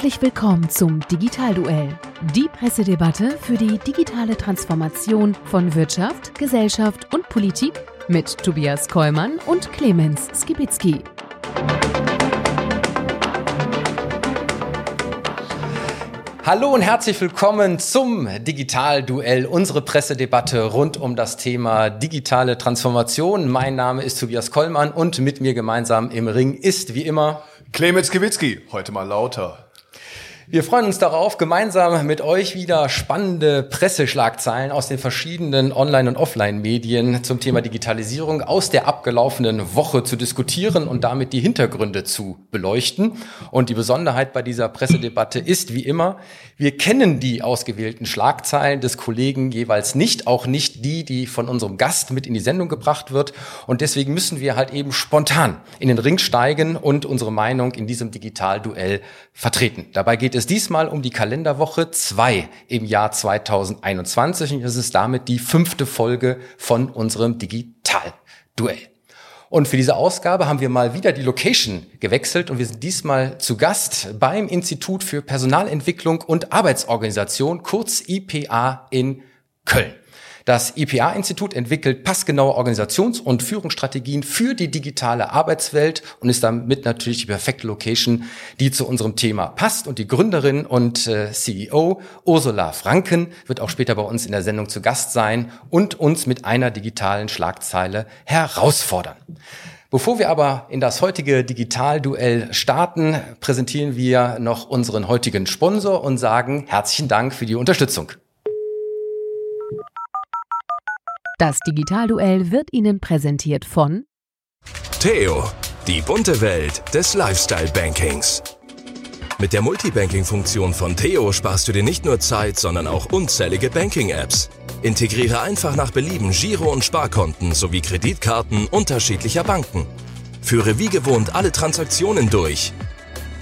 Herzlich willkommen zum Digitalduell, die Pressedebatte für die digitale Transformation von Wirtschaft, Gesellschaft und Politik mit Tobias Kollmann und Clemens Skibitzky. Hallo und herzlich willkommen zum Digitalduell, unsere Pressedebatte rund um das Thema digitale Transformation. Mein Name ist Tobias Kollmann und mit mir gemeinsam im Ring ist wie immer Clemens Kiwitzki, heute mal lauter. Wir freuen uns darauf, gemeinsam mit euch wieder spannende Presseschlagzeilen aus den verschiedenen Online- und Offline-Medien zum Thema Digitalisierung aus der abgelaufenen Woche zu diskutieren und damit die Hintergründe zu beleuchten. Und die Besonderheit bei dieser Pressedebatte ist wie immer, wir kennen die ausgewählten Schlagzeilen des Kollegen jeweils nicht, auch nicht die, die von unserem Gast mit in die Sendung gebracht wird. Und deswegen müssen wir halt eben spontan in den Ring steigen und unsere Meinung in diesem Digitalduell vertreten. Dabei geht es diesmal um die Kalenderwoche 2 im Jahr 2021 und es ist damit die fünfte Folge von unserem Digitalduell. Und für diese Ausgabe haben wir mal wieder die Location gewechselt und wir sind diesmal zu Gast beim Institut für Personalentwicklung und Arbeitsorganisation, kurz IPA in Köln. Das IPA-Institut entwickelt passgenaue Organisations- und Führungsstrategien für die digitale Arbeitswelt und ist damit natürlich die perfekte Location, die zu unserem Thema passt. Und die Gründerin und äh, CEO Ursula Franken wird auch später bei uns in der Sendung zu Gast sein und uns mit einer digitalen Schlagzeile herausfordern. Bevor wir aber in das heutige Digitalduell starten, präsentieren wir noch unseren heutigen Sponsor und sagen herzlichen Dank für die Unterstützung. Das Digitalduell wird Ihnen präsentiert von Theo, die bunte Welt des Lifestyle-Bankings. Mit der Multibanking-Funktion von Theo sparst du dir nicht nur Zeit, sondern auch unzählige Banking-Apps. Integriere einfach nach Belieben Giro- und Sparkonten sowie Kreditkarten unterschiedlicher Banken. Führe wie gewohnt alle Transaktionen durch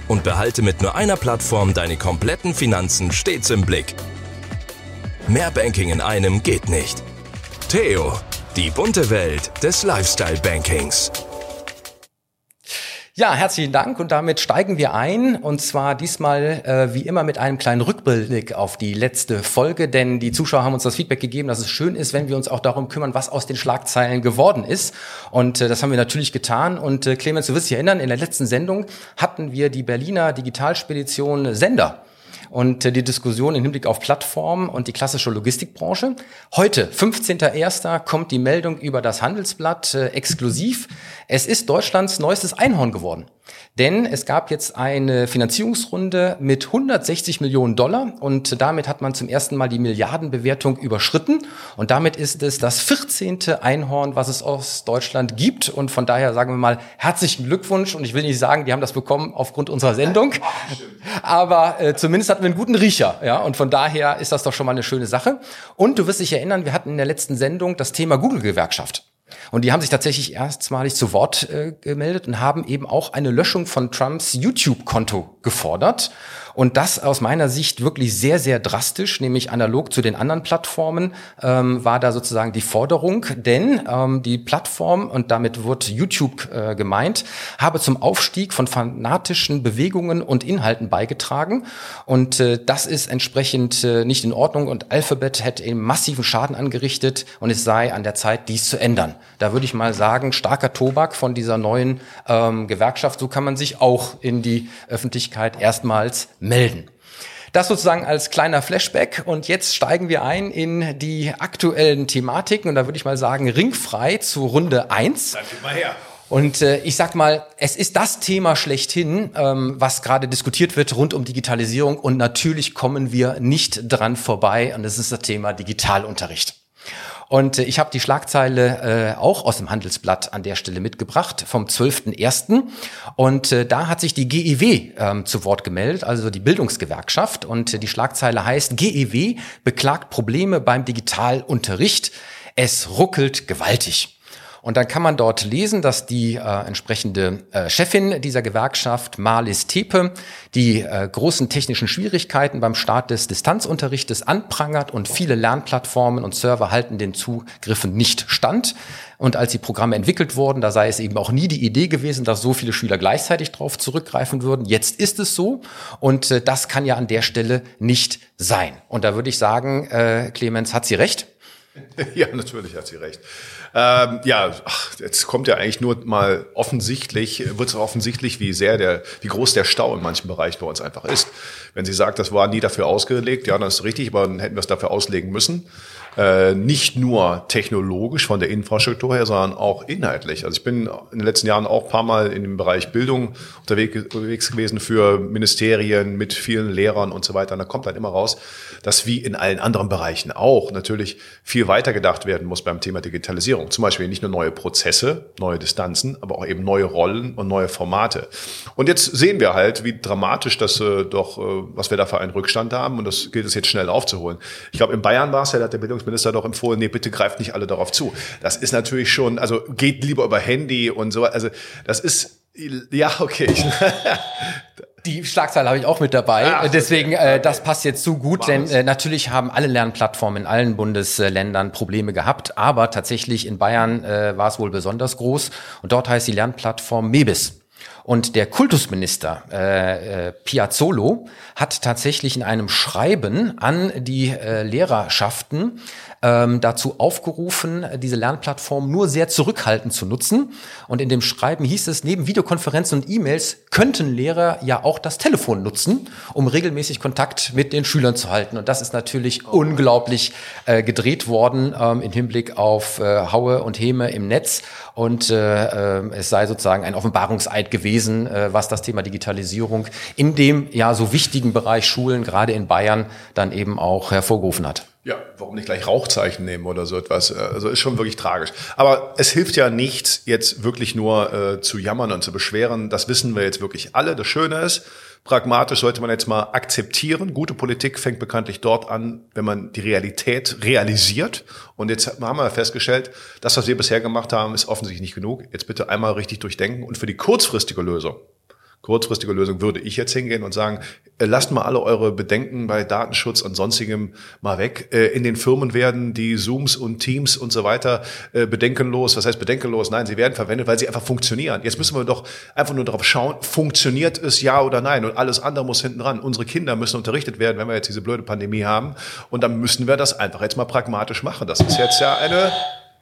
und behalte mit nur einer Plattform deine kompletten Finanzen stets im Blick. Mehr Banking in einem geht nicht. Theo, die bunte Welt des Lifestyle-Bankings. Ja, herzlichen Dank. Und damit steigen wir ein. Und zwar diesmal äh, wie immer mit einem kleinen Rückblick auf die letzte Folge, denn die Zuschauer haben uns das Feedback gegeben, dass es schön ist, wenn wir uns auch darum kümmern, was aus den Schlagzeilen geworden ist. Und äh, das haben wir natürlich getan. Und äh, Clemens, du wirst dich erinnern, in der letzten Sendung hatten wir die Berliner Digitalspedition Sender und äh, die Diskussion im Hinblick auf Plattformen und die klassische Logistikbranche. Heute, 15.01., kommt die Meldung über das Handelsblatt äh, exklusiv. Es ist Deutschlands neuestes Einhorn geworden. Denn es gab jetzt eine Finanzierungsrunde mit 160 Millionen Dollar und damit hat man zum ersten Mal die Milliardenbewertung überschritten. Und damit ist es das 14. Einhorn, was es aus Deutschland gibt. Und von daher sagen wir mal herzlichen Glückwunsch. Und ich will nicht sagen, die haben das bekommen aufgrund unserer Sendung, aber äh, zumindest hatten wir einen guten Riecher, ja. Und von daher ist das doch schon mal eine schöne Sache. Und du wirst dich erinnern, wir hatten in der letzten Sendung das Thema Google-Gewerkschaft. Und die haben sich tatsächlich erstmalig zu Wort äh, gemeldet und haben eben auch eine Löschung von Trumps YouTube-Konto gefordert. Und das aus meiner Sicht wirklich sehr, sehr drastisch, nämlich analog zu den anderen Plattformen, ähm, war da sozusagen die Forderung. Denn ähm, die Plattform, und damit wird YouTube äh, gemeint, habe zum Aufstieg von fanatischen Bewegungen und Inhalten beigetragen. Und äh, das ist entsprechend äh, nicht in Ordnung. Und Alphabet hätte eben massiven Schaden angerichtet und es sei an der Zeit, dies zu ändern. Da würde ich mal sagen, starker Tobak von dieser neuen ähm, Gewerkschaft. So kann man sich auch in die Öffentlichkeit erstmals melden. Das sozusagen als kleiner Flashback und jetzt steigen wir ein in die aktuellen Thematiken und da würde ich mal sagen, ringfrei zu Runde eins. Dann gib mal her. Und äh, ich sag mal, es ist das Thema schlechthin, ähm, was gerade diskutiert wird rund um Digitalisierung und natürlich kommen wir nicht dran vorbei und das ist das Thema Digitalunterricht. Und äh, ich habe die Schlagzeile äh, auch aus dem Handelsblatt an der Stelle mitgebracht vom 12.01. Und äh, da hat sich die GEW ähm, zu Wort gemeldet, also die Bildungsgewerkschaft. Und äh, die Schlagzeile heißt, GEW beklagt Probleme beim Digitalunterricht. Es ruckelt gewaltig. Und dann kann man dort lesen, dass die äh, entsprechende äh, Chefin dieser Gewerkschaft, Marlis Tepe, die äh, großen technischen Schwierigkeiten beim Start des Distanzunterrichtes anprangert und viele Lernplattformen und Server halten den Zugriffen nicht stand. Und als die Programme entwickelt wurden, da sei es eben auch nie die Idee gewesen, dass so viele Schüler gleichzeitig darauf zurückgreifen würden. Jetzt ist es so und äh, das kann ja an der Stelle nicht sein. Und da würde ich sagen, äh, Clemens hat sie recht. Ja, natürlich hat sie recht. Ähm, ja, ach, jetzt kommt ja eigentlich nur mal offensichtlich, wird es offensichtlich, wie sehr der, wie groß der Stau in manchen Bereichen bei uns einfach ist. Wenn sie sagt, das war nie dafür ausgelegt, ja, dann ist richtig, aber dann hätten wir es dafür auslegen müssen. Äh, nicht nur technologisch von der Infrastruktur her, sondern auch inhaltlich. Also ich bin in den letzten Jahren auch ein paar Mal in dem Bereich Bildung unterwegs gewesen für Ministerien mit vielen Lehrern und so weiter. Und da kommt dann immer raus, dass wie in allen anderen Bereichen auch natürlich viel weiter gedacht werden muss beim Thema Digitalisierung. Zum Beispiel nicht nur neue Prozesse, neue Distanzen, aber auch eben neue Rollen und neue Formate. Und jetzt sehen wir halt, wie dramatisch das äh, doch, äh, was wir da für einen Rückstand haben. Und das gilt es jetzt schnell aufzuholen. Ich glaube, in Bayern war es ja, da hat der Bildungsminister doch empfohlen, nee, bitte greift nicht alle darauf zu. Das ist natürlich schon, also geht lieber über Handy und so. Also das ist, ja, okay. Die Schlagzeile habe ich auch mit dabei. Ach, Deswegen, äh, das passt jetzt zu gut, denn äh, natürlich haben alle Lernplattformen in allen Bundesländern Probleme gehabt, aber tatsächlich in Bayern äh, war es wohl besonders groß und dort heißt die Lernplattform Mebis. Und der Kultusminister äh, äh, Piazzolo hat tatsächlich in einem Schreiben an die äh, Lehrerschaften ähm, dazu aufgerufen, diese Lernplattform nur sehr zurückhaltend zu nutzen. Und in dem Schreiben hieß es, neben Videokonferenzen und E-Mails könnten Lehrer ja auch das Telefon nutzen, um regelmäßig Kontakt mit den Schülern zu halten. Und das ist natürlich oh. unglaublich äh, gedreht worden ähm, im Hinblick auf äh, Haue und Häme im Netz. Und äh, äh, es sei sozusagen ein Offenbarungseid gewesen, äh, was das Thema Digitalisierung in dem ja so wichtigen Bereich Schulen, gerade in Bayern, dann eben auch hervorgerufen hat. Ja, warum nicht gleich Rauchzeichen nehmen oder so etwas? Also ist schon wirklich tragisch. Aber es hilft ja nichts, jetzt wirklich nur äh, zu jammern und zu beschweren. Das wissen wir jetzt wirklich alle. Das Schöne ist, pragmatisch sollte man jetzt mal akzeptieren. Gute Politik fängt bekanntlich dort an, wenn man die Realität realisiert. Und jetzt haben wir festgestellt, das, was wir bisher gemacht haben, ist offensichtlich nicht genug. Jetzt bitte einmal richtig durchdenken und für die kurzfristige Lösung kurzfristige Lösung würde ich jetzt hingehen und sagen, äh, lasst mal alle eure Bedenken bei Datenschutz und sonstigem mal weg. Äh, in den Firmen werden die Zooms und Teams und so weiter äh, bedenkenlos, was heißt bedenkenlos? Nein, sie werden verwendet, weil sie einfach funktionieren. Jetzt müssen wir doch einfach nur darauf schauen, funktioniert es ja oder nein? Und alles andere muss hinten ran. Unsere Kinder müssen unterrichtet werden, wenn wir jetzt diese blöde Pandemie haben. Und dann müssen wir das einfach jetzt mal pragmatisch machen. Das ist jetzt ja eine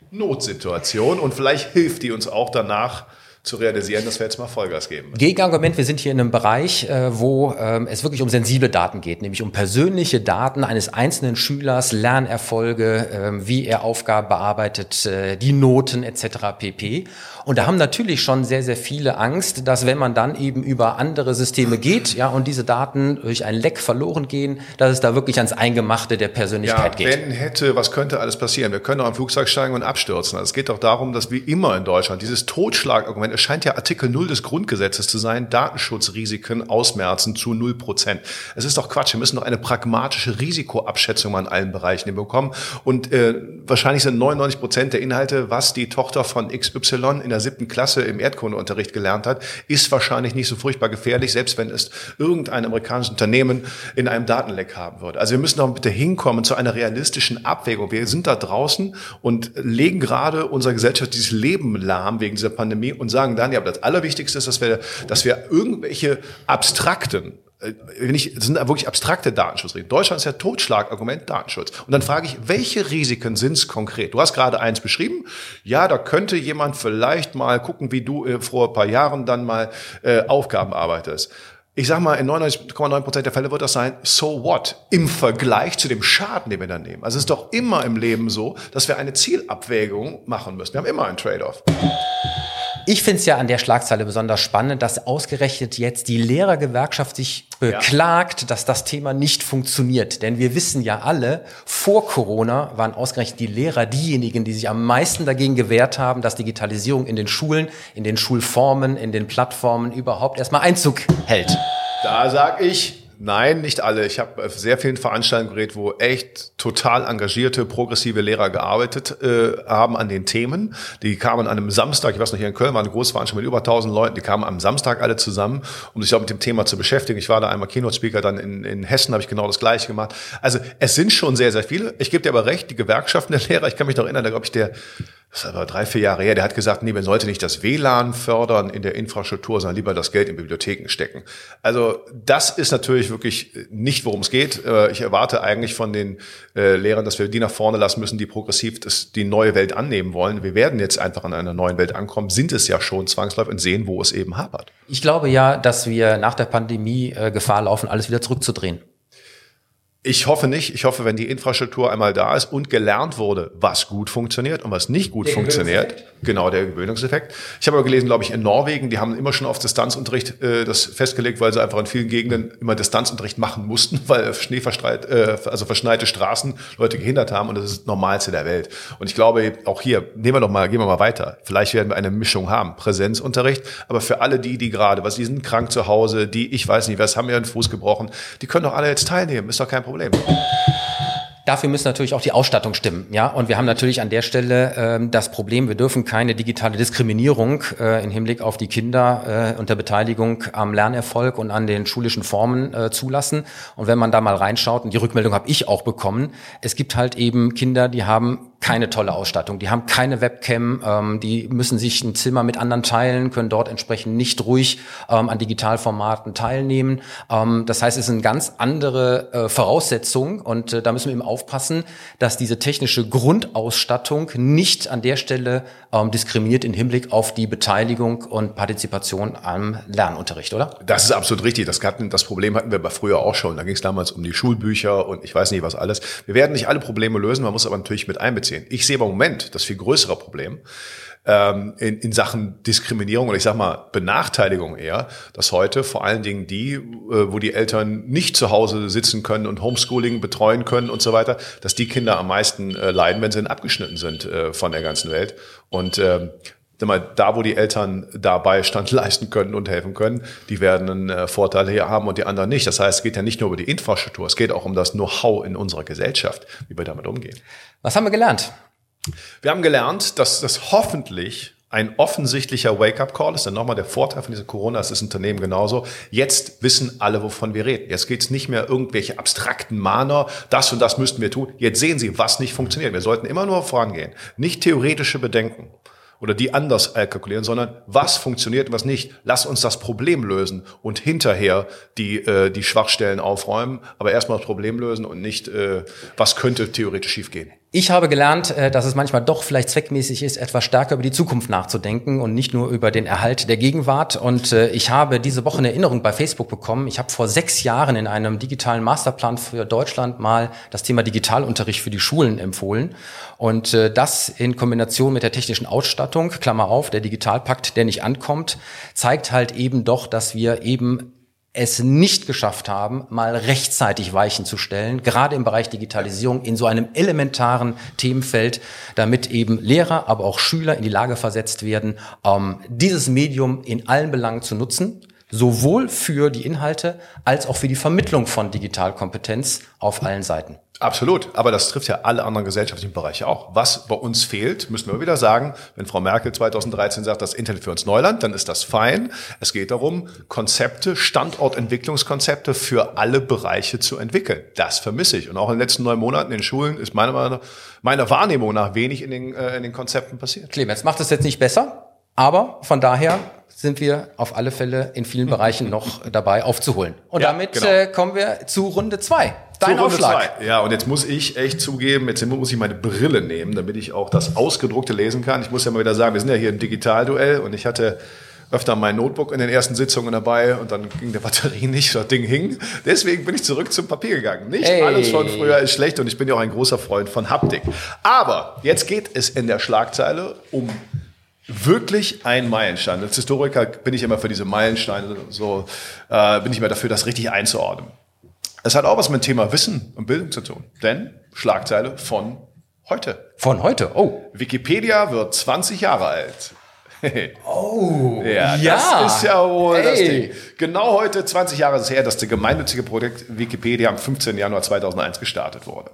Notsituation und vielleicht hilft die uns auch danach, zu realisieren, dass wir jetzt mal Vollgas geben. Gegenargument, wir sind hier in einem Bereich, äh, wo ähm, es wirklich um sensible Daten geht, nämlich um persönliche Daten eines einzelnen Schülers, Lernerfolge, ähm, wie er Aufgaben bearbeitet, äh, die Noten etc. pp. Und da haben natürlich schon sehr, sehr viele Angst, dass wenn man dann eben über andere Systeme geht, ja, und diese Daten durch ein Leck verloren gehen, dass es da wirklich ans Eingemachte der Persönlichkeit ja, geht. Wenn hätte, was könnte alles passieren? Wir können auch im Flugzeug steigen und abstürzen. Also es geht doch darum, dass wie immer in Deutschland dieses Totschlagargument, es scheint ja Artikel 0 des Grundgesetzes zu sein, Datenschutzrisiken ausmerzen zu 0 Prozent. Es ist doch Quatsch. Wir müssen doch eine pragmatische Risikoabschätzung an allen Bereichen bekommen. Und äh, wahrscheinlich sind 99 Prozent der Inhalte, was die Tochter von XY in der siebten Klasse im Erdkundeunterricht gelernt hat, ist wahrscheinlich nicht so furchtbar gefährlich, selbst wenn es irgendein amerikanisches Unternehmen in einem Datenleck haben würde. Also wir müssen doch bitte hinkommen zu einer realistischen Abwägung. Wir sind da draußen und legen gerade unser gesellschaftliches Leben lahm wegen dieser Pandemie und sagen dann, ja, aber das Allerwichtigste ist, dass wir, dass wir irgendwelche abstrakten äh, wenn ich, das sind wirklich abstrakte Datenschutzregeln. Deutschland ist ja Totschlagargument Datenschutz. Und dann frage ich, welche Risiken sind es konkret? Du hast gerade eins beschrieben. Ja, da könnte jemand vielleicht mal gucken, wie du äh, vor ein paar Jahren dann mal äh, Aufgaben arbeitest. Ich sag mal, in 99,9 Prozent der Fälle wird das sein, so what? Im Vergleich zu dem Schaden, den wir dann nehmen. Also es ist doch immer im Leben so, dass wir eine Zielabwägung machen müssen. Wir haben immer einen Trade-off. Ich finde es ja an der Schlagzeile besonders spannend, dass ausgerechnet jetzt die Lehrergewerkschaft sich beklagt, ja. dass das Thema nicht funktioniert. Denn wir wissen ja alle, vor Corona waren ausgerechnet die Lehrer diejenigen, die sich am meisten dagegen gewehrt haben, dass Digitalisierung in den Schulen, in den Schulformen, in den Plattformen überhaupt erstmal Einzug hält. Da sag ich, Nein, nicht alle. Ich habe auf sehr vielen Veranstaltungen geredet, wo echt total engagierte, progressive Lehrer gearbeitet äh, haben an den Themen. Die kamen an einem Samstag, ich weiß noch, hier in Köln war eine große Veranstaltung mit über 1000 Leuten, die kamen am Samstag alle zusammen, um sich auch mit dem Thema zu beschäftigen. Ich war da einmal Keynote-Speaker, dann in, in Hessen habe ich genau das Gleiche gemacht. Also es sind schon sehr, sehr viele. Ich gebe dir aber recht, die Gewerkschaften der Lehrer, ich kann mich noch erinnern, da glaube ich, der das aber drei, vier Jahre her, der hat gesagt, nee, man sollte nicht das WLAN fördern in der Infrastruktur, sondern lieber das Geld in Bibliotheken stecken. Also das ist natürlich wirklich nicht, worum es geht. Äh, ich erwarte eigentlich von den äh, Lehrern, dass wir die nach vorne lassen müssen, die progressiv das, die neue Welt annehmen wollen. Wir werden jetzt einfach an einer neuen Welt ankommen, sind es ja schon zwangsläufig und sehen, wo es eben hapert. Ich glaube ja, dass wir nach der Pandemie äh, Gefahr laufen, alles wieder zurückzudrehen. Ich hoffe nicht. Ich hoffe, wenn die Infrastruktur einmal da ist und gelernt wurde, was gut funktioniert und was nicht gut der funktioniert. Genau, der Gewöhnungseffekt. Ich habe aber gelesen, glaube ich, in Norwegen, die haben immer schon auf Distanzunterricht äh, das festgelegt, weil sie einfach in vielen Gegenden immer Distanzunterricht machen mussten, weil Schnee verstreit, äh, also verschneite Straßen Leute gehindert haben und das ist das Normalste der Welt. Und ich glaube, auch hier, nehmen wir doch mal, gehen wir mal weiter. Vielleicht werden wir eine Mischung haben. Präsenzunterricht, aber für alle die, die gerade, was, die sind krank zu Hause, die, ich weiß nicht, was haben ihren Fuß gebrochen, die können doch alle jetzt teilnehmen, ist doch kein Problem. Problem. Dafür müssen natürlich auch die Ausstattung stimmen, ja. Und wir haben natürlich an der Stelle ähm, das Problem: Wir dürfen keine digitale Diskriminierung äh, im Hinblick auf die Kinder äh, unter Beteiligung am Lernerfolg und an den schulischen Formen äh, zulassen. Und wenn man da mal reinschaut, und die Rückmeldung habe ich auch bekommen, es gibt halt eben Kinder, die haben keine tolle Ausstattung. Die haben keine Webcam, ähm, die müssen sich ein Zimmer mit anderen teilen, können dort entsprechend nicht ruhig ähm, an Digitalformaten teilnehmen. Ähm, das heißt, es ist eine ganz andere äh, Voraussetzung und äh, da müssen wir eben aufpassen, dass diese technische Grundausstattung nicht an der Stelle ähm, diskriminiert im Hinblick auf die Beteiligung und Partizipation am Lernunterricht, oder? Das ist absolut richtig. Das, hatten, das Problem hatten wir früher auch schon. Da ging es damals um die Schulbücher und ich weiß nicht was alles. Wir werden nicht alle Probleme lösen, man muss aber natürlich mit einbeziehen sehen. Ich sehe im Moment das viel größere Problem ähm, in, in Sachen Diskriminierung oder ich sag mal Benachteiligung eher, dass heute vor allen Dingen die, äh, wo die Eltern nicht zu Hause sitzen können und Homeschooling betreuen können und so weiter, dass die Kinder am meisten äh, leiden, wenn sie abgeschnitten sind äh, von der ganzen Welt. Und ähm, da, wo die Eltern dabei Stand leisten können und helfen können, die werden einen äh, Vorteil hier haben und die anderen nicht. Das heißt, es geht ja nicht nur über die Infrastruktur, es geht auch um das Know-how in unserer Gesellschaft, wie wir damit umgehen. Was haben wir gelernt? Wir haben gelernt, dass das hoffentlich ein offensichtlicher Wake-up-Call ist. Dann nochmal der Vorteil von dieser Corona, es ist Unternehmen genauso. Jetzt wissen alle, wovon wir reden. Jetzt geht es nicht mehr irgendwelche abstrakten Mahner, das und das müssten wir tun. Jetzt sehen Sie, was nicht funktioniert. Wir sollten immer nur vorangehen. Nicht theoretische Bedenken oder die anders kalkulieren, sondern was funktioniert was nicht. Lass uns das Problem lösen und hinterher die, äh, die Schwachstellen aufräumen, aber erstmal das Problem lösen und nicht, äh, was könnte theoretisch schiefgehen. Ich habe gelernt, äh, dass es manchmal doch vielleicht zweckmäßig ist, etwas stärker über die Zukunft nachzudenken und nicht nur über den Erhalt der Gegenwart. Und äh, ich habe diese Woche eine Erinnerung bei Facebook bekommen. Ich habe vor sechs Jahren in einem digitalen Masterplan für Deutschland mal das Thema Digitalunterricht für die Schulen empfohlen. Und äh, das in Kombination mit der technischen Ausstattung, Klammer auf, der Digitalpakt, der nicht ankommt, zeigt halt eben doch, dass wir eben es nicht geschafft haben, mal rechtzeitig Weichen zu stellen, gerade im Bereich Digitalisierung in so einem elementaren Themenfeld, damit eben Lehrer, aber auch Schüler in die Lage versetzt werden, ähm, dieses Medium in allen Belangen zu nutzen, sowohl für die Inhalte als auch für die Vermittlung von Digitalkompetenz auf allen Seiten. Absolut, aber das trifft ja alle anderen gesellschaftlichen Bereiche auch. Was bei uns fehlt, müssen wir wieder sagen, wenn Frau Merkel 2013 sagt, das Internet für uns Neuland, dann ist das fein. Es geht darum, Konzepte, Standortentwicklungskonzepte für alle Bereiche zu entwickeln. Das vermisse ich. Und auch in den letzten neun Monaten in Schulen ist meiner, meiner Wahrnehmung nach wenig in den, äh, in den Konzepten passiert. Clemens, macht das jetzt nicht besser, aber von daher sind wir auf alle Fälle in vielen Bereichen noch dabei aufzuholen. Und ja, damit genau. äh, kommen wir zu Runde zwei. Dein Aufschlag. Zwei. Ja, und jetzt muss ich echt zugeben, jetzt muss ich meine Brille nehmen, damit ich auch das Ausgedruckte lesen kann. Ich muss ja mal wieder sagen, wir sind ja hier im Digitalduell und ich hatte öfter mein Notebook in den ersten Sitzungen dabei und dann ging der Batterie nicht, das Ding hing. Deswegen bin ich zurück zum Papier gegangen. Nicht hey. alles von früher ist schlecht und ich bin ja auch ein großer Freund von Haptik. Aber jetzt geht es in der Schlagzeile um wirklich ein Meilenstein. Als Historiker bin ich immer für diese Meilensteine so, äh, bin ich immer dafür, das richtig einzuordnen. Es hat auch was mit dem Thema Wissen und Bildung zu tun. Denn Schlagzeile von heute. Von heute, oh. Wikipedia wird 20 Jahre alt. oh, ja, ja, das ist ja wohl Ey. das Ding. Genau heute, 20 Jahre ist es her, dass das gemeinnützige Projekt Wikipedia am 15. Januar 2001 gestartet wurde.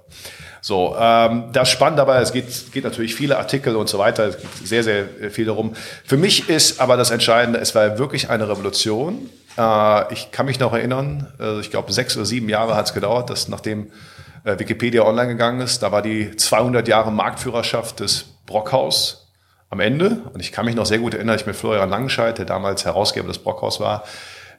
So, ähm, das spannend dabei, es geht, geht natürlich viele Artikel und so weiter, es geht sehr, sehr viel darum. Für mich ist aber das Entscheidende, es war wirklich eine Revolution. Äh, ich kann mich noch erinnern, äh, ich glaube sechs oder sieben Jahre hat es gedauert, dass nachdem äh, Wikipedia online gegangen ist, da war die 200 Jahre Marktführerschaft des Brockhaus am Ende. Und ich kann mich noch sehr gut erinnern, ich mit Florian Langenscheid, der damals Herausgeber des Brockhaus war,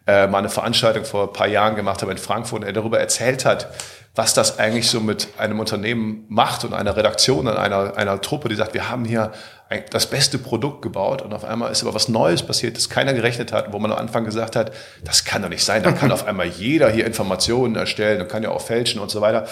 äh, mal eine Veranstaltung vor ein paar Jahren gemacht habe in Frankfurt und er darüber erzählt hat, was das eigentlich so mit einem Unternehmen macht und einer Redaktion und einer, einer Truppe, die sagt, wir haben hier ein, das beste Produkt gebaut und auf einmal ist aber was Neues passiert, das keiner gerechnet hat, wo man am Anfang gesagt hat, das kann doch nicht sein, da kann auf einmal jeder hier Informationen erstellen und kann ja auch fälschen und so weiter.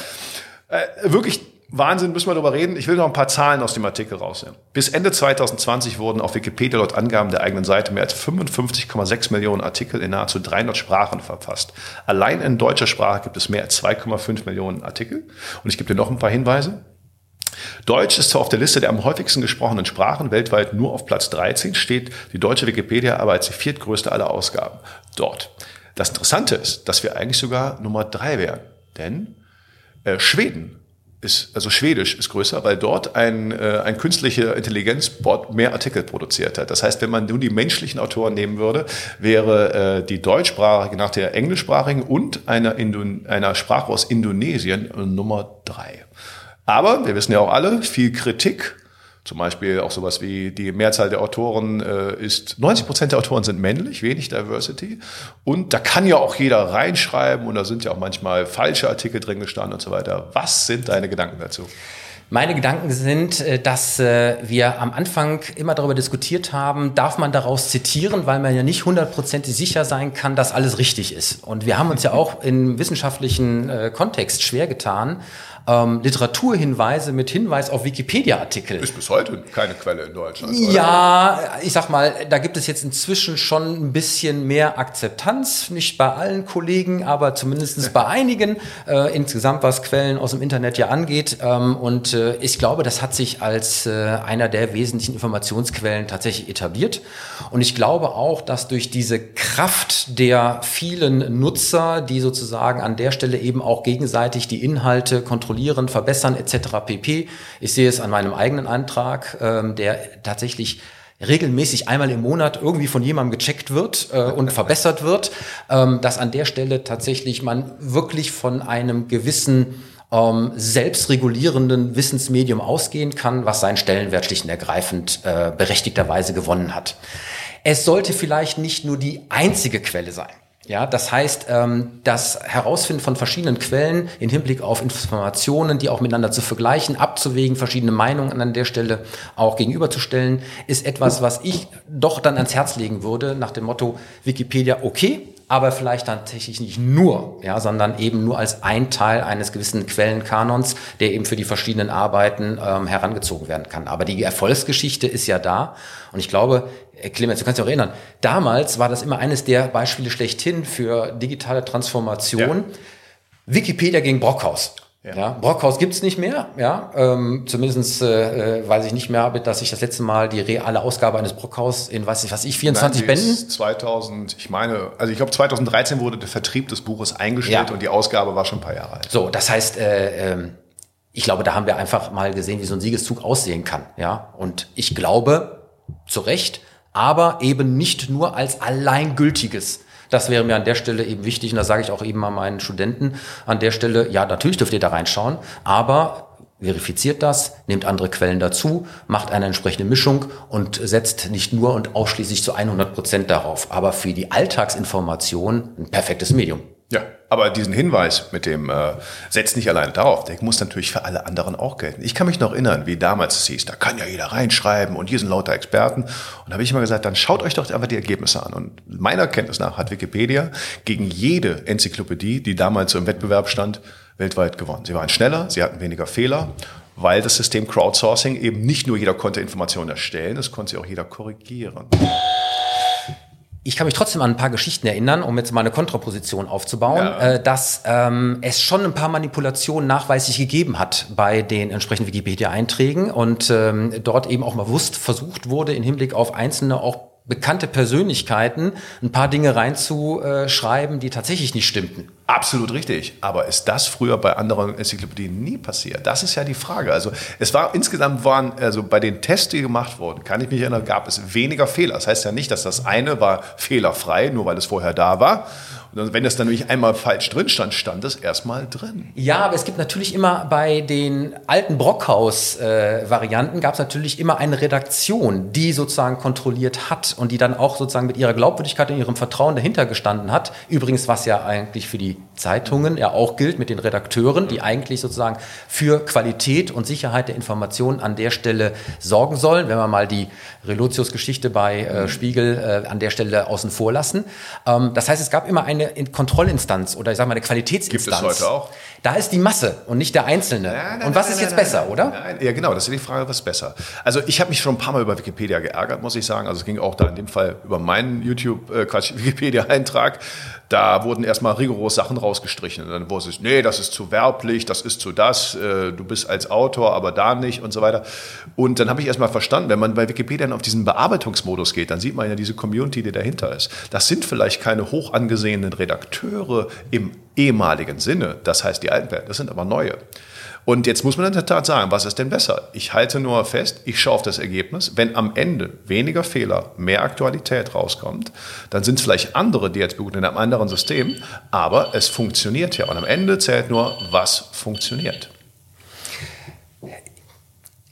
Äh, wirklich Wahnsinn, müssen wir darüber reden. Ich will noch ein paar Zahlen aus dem Artikel rausnehmen. Bis Ende 2020 wurden auf Wikipedia laut Angaben der eigenen Seite mehr als 55,6 Millionen Artikel in nahezu 300 Sprachen verfasst. Allein in deutscher Sprache gibt es mehr als 2,5 Millionen Artikel. Und ich gebe dir noch ein paar Hinweise. Deutsch ist zwar auf der Liste der am häufigsten gesprochenen Sprachen weltweit nur auf Platz 13, steht die deutsche Wikipedia aber als die viertgrößte aller Ausgaben dort. Das Interessante ist, dass wir eigentlich sogar Nummer drei wären. Denn äh, Schweden ist, also Schwedisch ist größer, weil dort ein, äh, ein künstlicher Intelligenzbot mehr Artikel produziert hat. Das heißt, wenn man nun die menschlichen Autoren nehmen würde, wäre äh, die deutschsprachige nach der englischsprachigen und einer, Indon einer Sprache aus Indonesien Nummer drei. Aber wir wissen ja auch alle, viel Kritik zum Beispiel auch sowas wie die Mehrzahl der Autoren äh, ist, 90 Prozent der Autoren sind männlich, wenig Diversity. Und da kann ja auch jeder reinschreiben und da sind ja auch manchmal falsche Artikel drin gestanden und so weiter. Was sind deine Gedanken dazu? Meine Gedanken sind, äh, dass äh, wir am Anfang immer darüber diskutiert haben, darf man daraus zitieren, weil man ja nicht hundertprozentig sicher sein kann, dass alles richtig ist. Und wir haben uns ja auch im wissenschaftlichen äh, Kontext schwer getan, ähm, Literaturhinweise mit Hinweis auf Wikipedia-Artikel. Ist bis heute keine Quelle in Deutschland. Oder? Ja, ich sag mal, da gibt es jetzt inzwischen schon ein bisschen mehr Akzeptanz, nicht bei allen Kollegen, aber zumindest bei einigen, äh, insgesamt was Quellen aus dem Internet ja angeht. Ähm, und äh, ich glaube, das hat sich als äh, einer der wesentlichen Informationsquellen tatsächlich etabliert. Und ich glaube auch, dass durch diese Kraft der vielen Nutzer, die sozusagen an der Stelle eben auch gegenseitig die Inhalte kontrollieren, kontrollieren, verbessern etc. pp. Ich sehe es an meinem eigenen Antrag, ähm, der tatsächlich regelmäßig einmal im Monat irgendwie von jemandem gecheckt wird äh, und verbessert wird, ähm, dass an der Stelle tatsächlich man wirklich von einem gewissen ähm, selbstregulierenden Wissensmedium ausgehen kann, was seinen Stellenwert schlicht und ergreifend äh, berechtigterweise gewonnen hat. Es sollte vielleicht nicht nur die einzige Quelle sein. Ja, das heißt, ähm, das Herausfinden von verschiedenen Quellen in Hinblick auf Informationen, die auch miteinander zu vergleichen, abzuwägen, verschiedene Meinungen an der Stelle auch gegenüberzustellen, ist etwas, was ich doch dann ans Herz legen würde, nach dem Motto Wikipedia okay, aber vielleicht dann tatsächlich nicht nur, ja, sondern eben nur als ein Teil eines gewissen Quellenkanons, der eben für die verschiedenen Arbeiten ähm, herangezogen werden kann. Aber die Erfolgsgeschichte ist ja da und ich glaube, äh, Clemens, du kannst dich auch erinnern, damals war das immer eines der Beispiele schlechthin für digitale Transformation. Ja. Wikipedia gegen Brockhaus. Ja. ja Brockhaus gibt's nicht mehr, ja. Ähm, zumindest äh, äh, weiß ich nicht mehr, dass ich das letzte Mal die reale Ausgabe eines Brockhaus in, weiß ich, was ich, 24 Nein, Bänden? 2000, ich meine, also ich glaube 2013 wurde der Vertrieb des Buches eingestellt ja. und die Ausgabe war schon ein paar Jahre alt. So, das heißt, äh, äh, ich glaube, da haben wir einfach mal gesehen, wie so ein Siegeszug aussehen kann, ja. Und ich glaube, zu Recht, aber eben nicht nur als alleingültiges. Das wäre mir an der Stelle eben wichtig und da sage ich auch eben mal meinen Studenten an der Stelle, ja, natürlich dürft ihr da reinschauen, aber verifiziert das, nehmt andere Quellen dazu, macht eine entsprechende Mischung und setzt nicht nur und ausschließlich zu 100 Prozent darauf, aber für die Alltagsinformation ein perfektes Medium. Aber diesen Hinweis mit dem äh, setzt nicht alleine darauf, der muss natürlich für alle anderen auch gelten. Ich kann mich noch erinnern, wie damals es hieß, da kann ja jeder reinschreiben und hier sind lauter Experten. Und da habe ich immer gesagt, dann schaut euch doch einfach die Ergebnisse an. Und meiner Kenntnis nach hat Wikipedia gegen jede Enzyklopädie, die damals so im Wettbewerb stand, weltweit gewonnen. Sie waren schneller, sie hatten weniger Fehler, weil das System Crowdsourcing eben nicht nur jeder konnte Informationen erstellen, es konnte sie auch jeder korrigieren. Ich kann mich trotzdem an ein paar Geschichten erinnern, um jetzt mal eine Kontraposition aufzubauen, Ja. äh, dass ähm, es schon ein paar Manipulationen nachweislich gegeben hat bei den entsprechenden Wikipedia-Einträgen und ähm, dort eben auch mal bewusst versucht wurde, im Hinblick auf einzelne auch bekannte Persönlichkeiten ein paar Dinge reinzuschreiben, die tatsächlich nicht stimmten. Absolut richtig. Aber ist das früher bei anderen Enzyklopädien nie passiert? Das ist ja die Frage. Also es war insgesamt waren, also bei den Tests, die gemacht wurden, kann ich mich erinnern, gab es weniger Fehler. Das heißt ja nicht, dass das eine war fehlerfrei, nur weil es vorher da war. Wenn das dann nämlich einmal falsch drin stand, stand es erstmal drin. Ja, aber es gibt natürlich immer bei den alten Brockhaus-Varianten gab es natürlich immer eine Redaktion, die sozusagen kontrolliert hat und die dann auch sozusagen mit ihrer Glaubwürdigkeit und ihrem Vertrauen dahinter gestanden hat. Übrigens, was ja eigentlich für die Zeitungen ja auch gilt mit den Redakteuren, die eigentlich sozusagen für Qualität und Sicherheit der Informationen an der Stelle sorgen sollen, wenn wir mal die Relotius-Geschichte bei äh, Spiegel äh, an der Stelle außen vor lassen. Ähm, das heißt, es gab immer eine In- Kontrollinstanz oder ich sage mal eine Qualitätsinstanz. Gibt es heute auch? Da ist die Masse und nicht der Einzelne. Nein, nein, und was nein, ist jetzt besser, oder? Nein, ja, genau, das ist die Frage, was ist besser. Also ich habe mich schon ein paar Mal über Wikipedia geärgert, muss ich sagen. Also es ging auch da in dem Fall über meinen YouTube, äh, Quatsch, Wikipedia-Eintrag. Da wurden erstmal rigoros Sachen rausgestrichen. Und dann wurde es, nee, das ist zu werblich, das ist zu das, äh, du bist als Autor, aber da nicht und so weiter. Und dann habe ich erstmal verstanden, wenn man bei Wikipedia dann auf diesen Bearbeitungsmodus geht, dann sieht man ja diese Community, die dahinter ist. Das sind vielleicht keine hoch angesehenen Redakteure im ehemaligen Sinne, das heißt die alten, das sind aber neue. Und jetzt muss man in der Tat sagen, was ist denn besser? Ich halte nur fest, ich schaue auf das Ergebnis. Wenn am Ende weniger Fehler, mehr Aktualität rauskommt, dann sind es vielleicht andere, die jetzt beruhen in einem anderen System, aber es funktioniert ja. Und am Ende zählt nur, was funktioniert.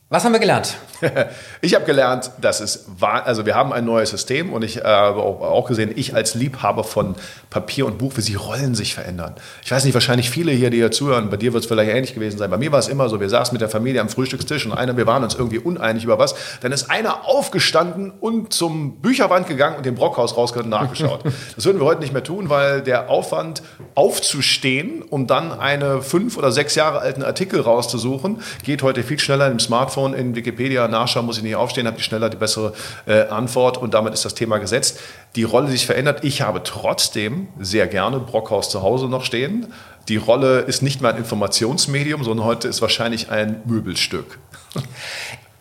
Was haben wir gelernt? Ich habe gelernt, dass es war, also wir haben ein neues System und ich äh, habe auch, auch gesehen, ich als Liebhaber von Papier und Buch, wie sie Rollen sich verändern. Ich weiß nicht, wahrscheinlich viele hier, die hier zuhören, bei dir wird es vielleicht ähnlich gewesen sein. Bei mir war es immer so, wir saßen mit der Familie am Frühstückstisch und einer, wir waren uns irgendwie uneinig über was. Dann ist einer aufgestanden und zum Bücherwand gegangen und dem Brockhaus rausgehört und nachgeschaut. das würden wir heute nicht mehr tun, weil der Aufwand aufzustehen, um dann eine fünf oder sechs Jahre alten Artikel rauszusuchen, geht heute viel schneller im Smartphone, in Wikipedia nachschauen, muss ich nicht aufstehen, habe ich schneller die bessere äh, Antwort und damit ist das Thema gesetzt. Die Rolle sich verändert. Ich habe trotzdem sehr gerne Brockhaus zu Hause noch stehen. Die Rolle ist nicht mehr ein Informationsmedium, sondern heute ist wahrscheinlich ein Möbelstück.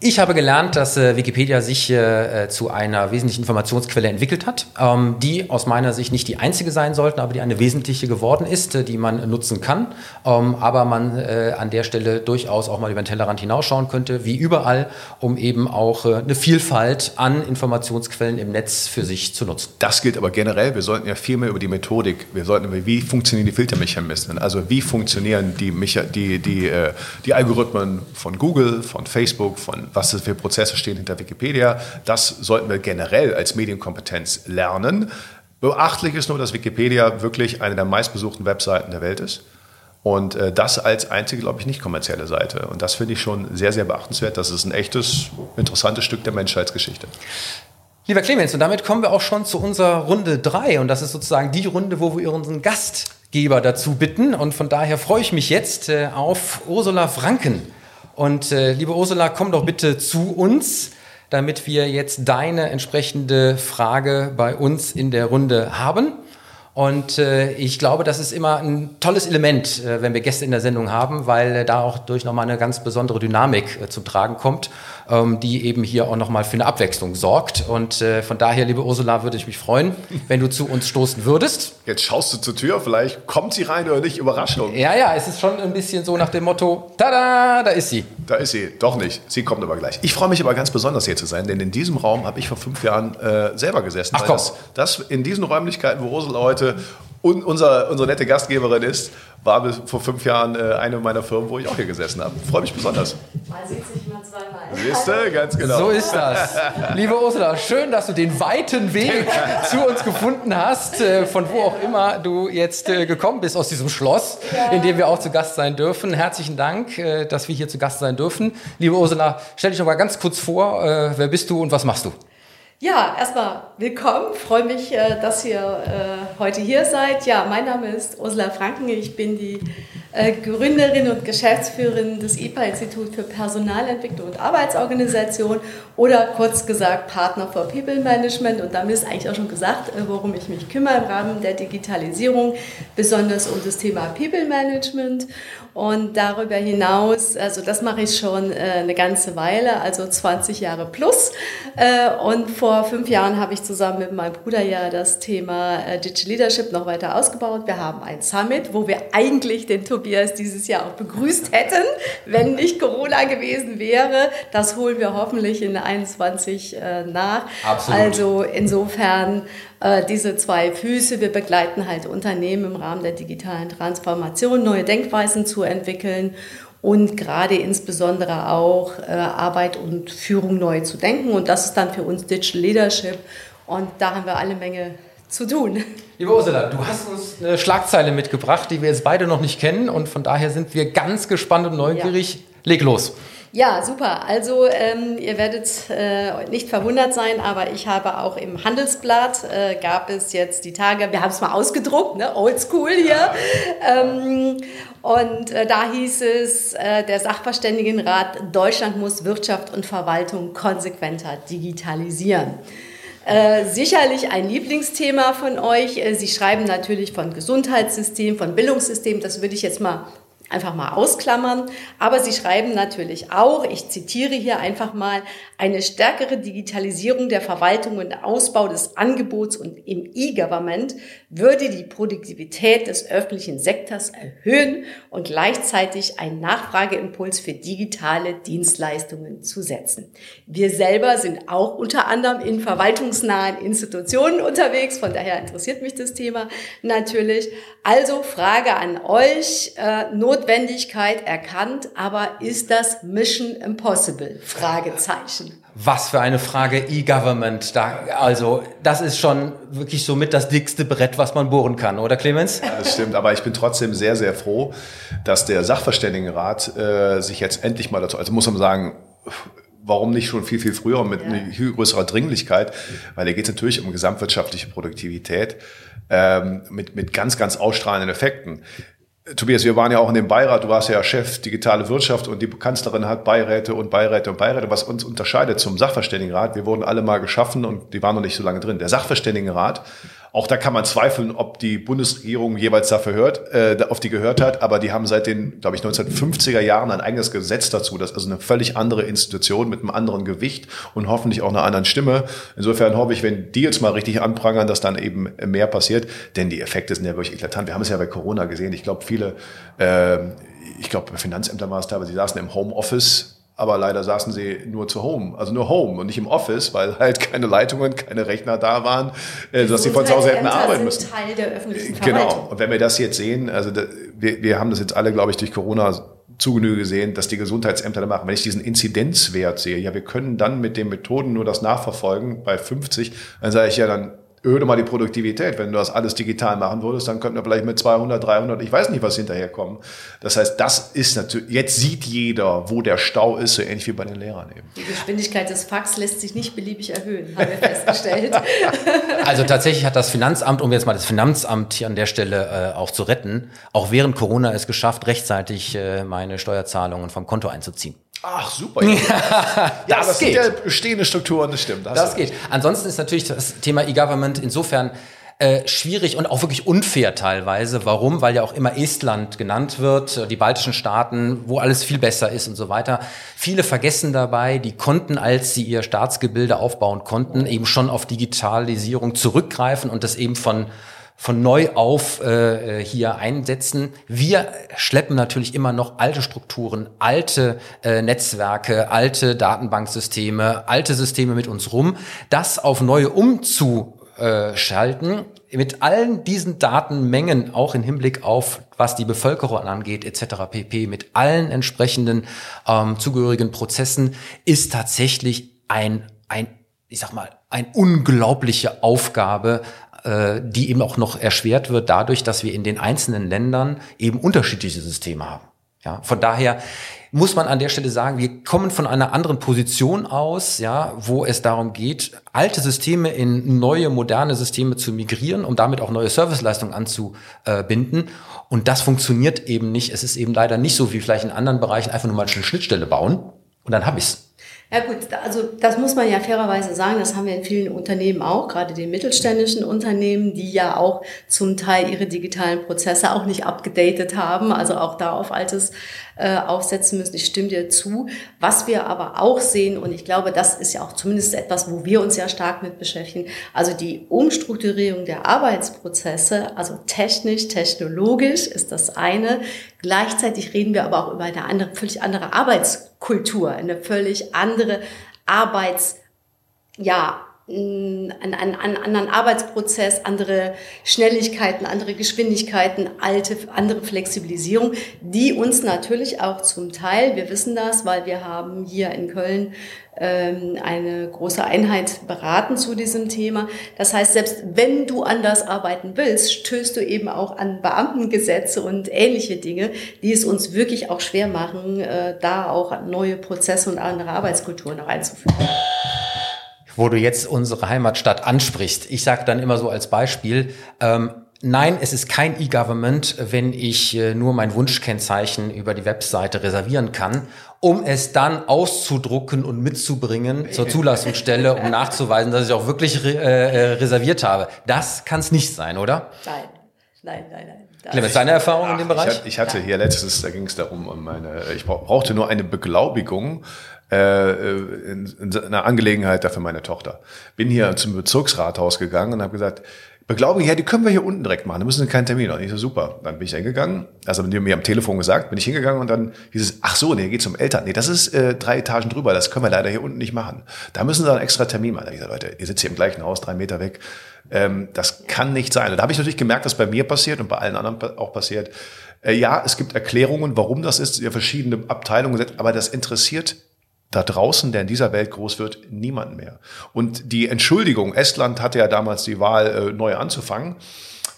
Ich habe gelernt, dass äh, Wikipedia sich äh, zu einer wesentlichen Informationsquelle entwickelt hat, ähm, die aus meiner Sicht nicht die einzige sein sollten, aber die eine wesentliche geworden ist, äh, die man nutzen kann. Ähm, aber man äh, an der Stelle durchaus auch mal über den Tellerrand hinausschauen könnte, wie überall, um eben auch äh, eine Vielfalt an Informationsquellen im Netz für sich zu nutzen. Das gilt aber generell. Wir sollten ja viel mehr über die Methodik, wir sollten über, wie funktionieren die Filtermechanismen, also wie funktionieren die, Mecha die, die, äh, die Algorithmen von Google, von Facebook, von was für Prozesse stehen hinter Wikipedia. Das sollten wir generell als Medienkompetenz lernen. Beachtlich ist nur, dass Wikipedia wirklich eine der meistbesuchten Webseiten der Welt ist. Und äh, das als einzige, glaube ich, nicht kommerzielle Seite. Und das finde ich schon sehr, sehr beachtenswert. Das ist ein echtes, interessantes Stück der Menschheitsgeschichte. Lieber Clemens, und damit kommen wir auch schon zu unserer Runde 3. Und das ist sozusagen die Runde, wo wir unseren Gastgeber dazu bitten. Und von daher freue ich mich jetzt äh, auf Ursula Franken. Und äh, liebe Ursula, komm doch bitte zu uns, damit wir jetzt deine entsprechende Frage bei uns in der Runde haben. Und äh, ich glaube, das ist immer ein tolles Element, äh, wenn wir Gäste in der Sendung haben, weil äh, da auch durch nochmal eine ganz besondere Dynamik äh, zum Tragen kommt, ähm, die eben hier auch nochmal für eine Abwechslung sorgt. Und äh, von daher, liebe Ursula, würde ich mich freuen, wenn du zu uns stoßen würdest. Jetzt schaust du zur Tür, vielleicht kommt sie rein oder nicht, Überraschung. Ja, ja, es ist schon ein bisschen so nach dem Motto, tada, da ist sie. Da ist sie, doch nicht. Sie kommt aber gleich. Ich freue mich aber ganz besonders hier zu sein, denn in diesem Raum habe ich vor fünf Jahren äh, selber gesessen. Ach komm. Das, das in diesen Räumlichkeiten, wo Ursula heute un, unser, unsere nette Gastgeberin ist, war bis vor fünf Jahren äh, eine meiner Firmen, wo ich auch hier gesessen habe. Freue mich besonders. Man sieht sich mal zweimal. Siehst du, ganz genau. So ist das. Liebe Ursula, schön, dass du den weiten Weg zu uns gefunden hast, äh, von wo auch immer du jetzt äh, gekommen bist aus diesem Schloss, in dem wir auch zu Gast sein dürfen. Herzlichen Dank, äh, dass wir hier zu Gast sein dürfen. Liebe Ursula, stell dich noch mal ganz kurz vor, äh, wer bist du und was machst du? Ja, erstmal willkommen. Freue mich, äh, dass ihr äh, heute hier seid. Ja, mein Name ist Ursula Franken. Ich bin die äh, Gründerin und Geschäftsführerin des IPA-Institut für Personalentwicklung und Arbeitsorganisation oder kurz gesagt Partner for People Management. Und damit ist eigentlich auch schon gesagt, worum ich mich kümmere im Rahmen der Digitalisierung, besonders um das Thema People Management. Und darüber hinaus, also das mache ich schon eine ganze Weile, also 20 Jahre plus. Und vor vor fünf Jahren habe ich zusammen mit meinem Bruder ja das Thema äh, Digital Leadership noch weiter ausgebaut. Wir haben ein Summit, wo wir eigentlich den Tobias dieses Jahr auch begrüßt hätten, wenn nicht Corona gewesen wäre. Das holen wir hoffentlich in 21 äh, nach. Absolut. Also insofern äh, diese zwei Füße. Wir begleiten halt Unternehmen im Rahmen der digitalen Transformation, neue Denkweisen zu entwickeln und gerade insbesondere auch äh, Arbeit und Führung neu zu denken. Und das ist dann für uns Digital Leadership. Und da haben wir alle Menge zu tun. Liebe Ursula, du hast uns eine Schlagzeile mitgebracht, die wir jetzt beide noch nicht kennen. Und von daher sind wir ganz gespannt und neugierig. Ja. Leg los. Ja, super. Also ähm, ihr werdet äh, nicht verwundert sein, aber ich habe auch im Handelsblatt äh, gab es jetzt die Tage, wir haben es mal ausgedruckt, ne? oldschool hier. Ähm, und äh, da hieß es, äh, der Sachverständigenrat Deutschland muss Wirtschaft und Verwaltung konsequenter digitalisieren. Äh, sicherlich ein Lieblingsthema von euch. Äh, Sie schreiben natürlich von Gesundheitssystem, von Bildungssystem. Das würde ich jetzt mal einfach mal ausklammern. Aber sie schreiben natürlich auch, ich zitiere hier einfach mal, eine stärkere Digitalisierung der Verwaltung und Ausbau des Angebots und im E-Government würde die Produktivität des öffentlichen Sektors erhöhen und gleichzeitig einen Nachfrageimpuls für digitale Dienstleistungen zu setzen. Wir selber sind auch unter anderem in verwaltungsnahen Institutionen unterwegs, von daher interessiert mich das Thema natürlich. Also Frage an euch, äh, Notwendigkeit erkannt, aber ist das Mission Impossible? Fragezeichen. Was für eine Frage E-Government. Da, also, das ist schon wirklich so mit das dickste Brett, was man bohren kann, oder Clemens? Ja, das stimmt, aber ich bin trotzdem sehr, sehr froh, dass der Sachverständigenrat äh, sich jetzt endlich mal dazu, also muss man sagen, warum nicht schon viel, viel früher mit ja. viel größerer Dringlichkeit, weil da geht es natürlich um gesamtwirtschaftliche Produktivität ähm, mit, mit ganz, ganz ausstrahlenden Effekten. Tobias, wir waren ja auch in dem Beirat, du warst ja Chef digitale Wirtschaft und die Kanzlerin hat Beiräte und Beiräte und Beiräte, was uns unterscheidet zum Sachverständigenrat. Wir wurden alle mal geschaffen und die waren noch nicht so lange drin. Der Sachverständigenrat auch da kann man zweifeln, ob die Bundesregierung jeweils dafür hört, äh, auf die gehört hat, aber die haben seit den, glaube ich, 1950er Jahren ein eigenes Gesetz dazu. Das ist also eine völlig andere Institution mit einem anderen Gewicht und hoffentlich auch einer anderen Stimme. Insofern hoffe ich, wenn die jetzt mal richtig anprangern, dass dann eben mehr passiert, denn die Effekte sind ja wirklich eklatant. Wir haben es ja bei Corona gesehen. Ich glaube, viele, äh, ich glaube, bei Finanzämtern war es teilweise, die saßen im Homeoffice aber leider saßen sie nur zu Home, also nur Home und nicht im Office, weil halt keine Leitungen, keine Rechner da waren, äh, dass sie von zu Hause hätten arbeiten müssen. Teil der öffentlichen äh, Genau. Und wenn wir das jetzt sehen, also da, wir, wir haben das jetzt alle, glaube ich, durch Corona zu Genüge gesehen, dass die Gesundheitsämter da machen. Wenn ich diesen Inzidenzwert sehe, ja, wir können dann mit den Methoden nur das nachverfolgen bei 50, dann sage ich ja, dann öde mal die Produktivität. Wenn du das alles digital machen würdest, dann könnten wir vielleicht mit 200, 300, ich weiß nicht, was hinterherkommen. Das heißt, das ist natürlich, jetzt sieht jeder, wo der Stau ist, so ähnlich wie bei den Lehrern eben. Die Geschwindigkeit des Fax lässt sich nicht beliebig erhöhen, haben wir festgestellt. Also tatsächlich hat das Finanzamt, um jetzt mal das Finanzamt hier an der Stelle äh, auch zu retten, auch während Corona es geschafft, rechtzeitig äh, meine Steuerzahlungen vom Konto einzuziehen. Ach, super. Ja, ja das, das geht. sind ja bestehende Strukturen, das stimmt. Das, das geht. Ansonsten ist natürlich das Thema E-Government insofern äh, schwierig und auch wirklich unfair teilweise. Warum? Weil ja auch immer Estland genannt wird, die baltischen Staaten, wo alles viel besser ist und so weiter. Viele vergessen dabei, die konnten, als sie ihr Staatsgebilde aufbauen konnten, eben schon auf Digitalisierung zurückgreifen und das eben von von neu auf äh, hier einsetzen. Wir schleppen natürlich immer noch alte Strukturen, alte äh, Netzwerke, alte Datenbanksysteme, alte Systeme mit uns rum. Das auf neue umzuschalten, mit allen diesen Datenmengen, auch im Hinblick auf, was die Bevölkerung angeht, etc. pp, mit allen entsprechenden ähm, zugehörigen Prozessen, ist tatsächlich ein, ein ich sag mal, eine unglaubliche Aufgabe, äh, die eben auch noch erschwert wird dadurch, dass wir in den einzelnen Ländern eben unterschiedliche Systeme haben. Ja, von daher muss man an der Stelle sagen, wir kommen von einer anderen Position aus, ja, wo es darum geht, alte Systeme in neue, moderne Systeme zu migrieren, um damit auch neue Serviceleistungen anzubinden. Und das funktioniert eben nicht. Es ist eben leider nicht so wie vielleicht in anderen Bereichen einfach nur mal eine Schnittstelle bauen und dann hab ich's. Ja gut, also das muss man ja fairerweise sagen, das haben wir in vielen Unternehmen auch, gerade den mittelständischen Unternehmen, die ja auch zum Teil ihre digitalen Prozesse auch nicht abgedatet haben, also auch da auf altes äh, aufsetzen müssen. Ich stimme dir zu. Was wir aber auch sehen, und ich glaube, das ist ja auch zumindest etwas, wo wir uns ja stark mit beschäftigen, also die Umstrukturierung der Arbeitsprozesse, also technisch, technologisch ist das eine. Gleichzeitig reden wir aber auch über eine andere, völlig andere Arbeitskultur, eine völlig andere Arbeits, ja, einen, einen, einen anderen Arbeitsprozess, andere Schnelligkeiten, andere Geschwindigkeiten, alte, andere Flexibilisierung, die uns natürlich auch zum Teil, wir wissen das, weil wir haben hier in Köln ähm, eine große Einheit beraten zu diesem Thema. Das heißt, selbst wenn du anders arbeiten willst, stößt du eben auch an Beamtengesetze und ähnliche Dinge, die es uns wirklich auch schwer machen, äh, da auch neue Prozesse und andere Arbeitskulturen noch einzuführen wo du jetzt unsere Heimatstadt ansprichst. Ich sage dann immer so als Beispiel, ähm, nein, es ist kein E-Government, wenn ich äh, nur mein Wunschkennzeichen über die Webseite reservieren kann, um es dann auszudrucken und mitzubringen zur Zulassungsstelle, um nachzuweisen, dass ich auch wirklich re äh, reserviert habe. Das kann es nicht sein, oder? Nein, nein, nein, nein. Clemens, deine Erfahrung Ach, in dem Bereich? Ich hatte, hier letztes, da ging es darum, um meine, ich brauchte nur eine Beglaubigung äh, in, in einer Angelegenheit da für meine Tochter. Bin hier zum Bezirksrathaus gegangen und habe gesagt, Beglaubung, ja, die können wir hier unten direkt machen, da müssen wir keinen Termin haben. Ich so, super. Dann bin ich hingegangen, also die haben mir am Telefon gesagt, bin ich hingegangen und dann hieß es, ach so, nee, geht zum Eltern. Nee, das ist äh, drei Etagen drüber, das können wir leider hier unten nicht machen. Da müssen sie einen extra Termin machen. Da ich gesagt, Leute, ihr sitzt hier im gleichen Haus, drei Meter weg. Ähm, das kann nicht sein. Und da habe ich natürlich gemerkt, was bei mir passiert und bei allen anderen auch passiert. Äh, ja, es gibt Erklärungen, warum das ist, ihr verschiedene Abteilungen, aber das interessiert da draußen, der in dieser Welt groß wird, niemand mehr. Und die Entschuldigung, Estland hatte ja damals die Wahl, äh, neu anzufangen,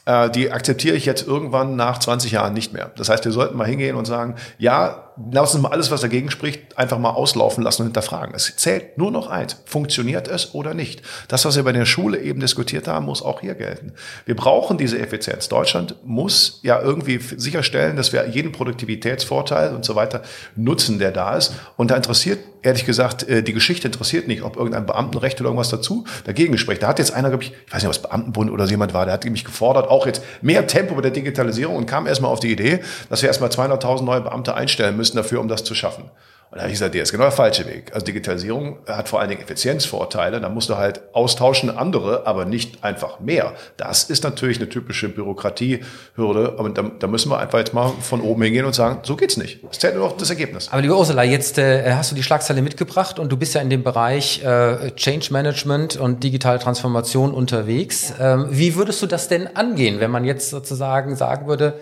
äh, die akzeptiere ich jetzt irgendwann nach 20 Jahren nicht mehr. Das heißt, wir sollten mal hingehen und sagen, ja, lass uns mal alles, was dagegen spricht, einfach mal auslaufen lassen und hinterfragen. Es zählt nur noch eins. Funktioniert es oder nicht? Das, was wir bei der Schule eben diskutiert haben, muss auch hier gelten. Wir brauchen diese Effizienz. Deutschland muss ja irgendwie sicherstellen, dass wir jeden Produktivitätsvorteil und so weiter nutzen, der da ist. Und da interessiert ehrlich gesagt, äh, die Geschichte interessiert nicht, ob irgendein Beamtenrecht oder irgendwas dazu dagegen spricht. Da hat jetzt einer, glaube ich, ich weiß nicht, was Beamtenbund oder jemand war, der hat mich gefordert, auch jetzt mehr Tempo bei der Digitalisierung und kam erstmal auf die Idee, dass wir erstmal 200.000 neue Beamte einstellen müssen dafür, um das zu schaffen. Und da habe ich gesagt, der ist genau der falsche Weg. Also Digitalisierung hat vor allen Dingen Effizienzvorteile. Da musst du halt austauschen andere, aber nicht einfach mehr. Das ist natürlich eine typische Bürokratiehürde. Aber da, da müssen wir einfach jetzt mal von oben hingehen und sagen, so geht's nicht. Es zählt nur noch das Ergebnis. Aber liebe Ursula, jetzt äh, hast du die Schlagzeile mitgebracht und du bist ja in dem Bereich äh, Change Management und digitale Transformation unterwegs. Ähm, wie würdest du das denn angehen, wenn man jetzt sozusagen sagen würde,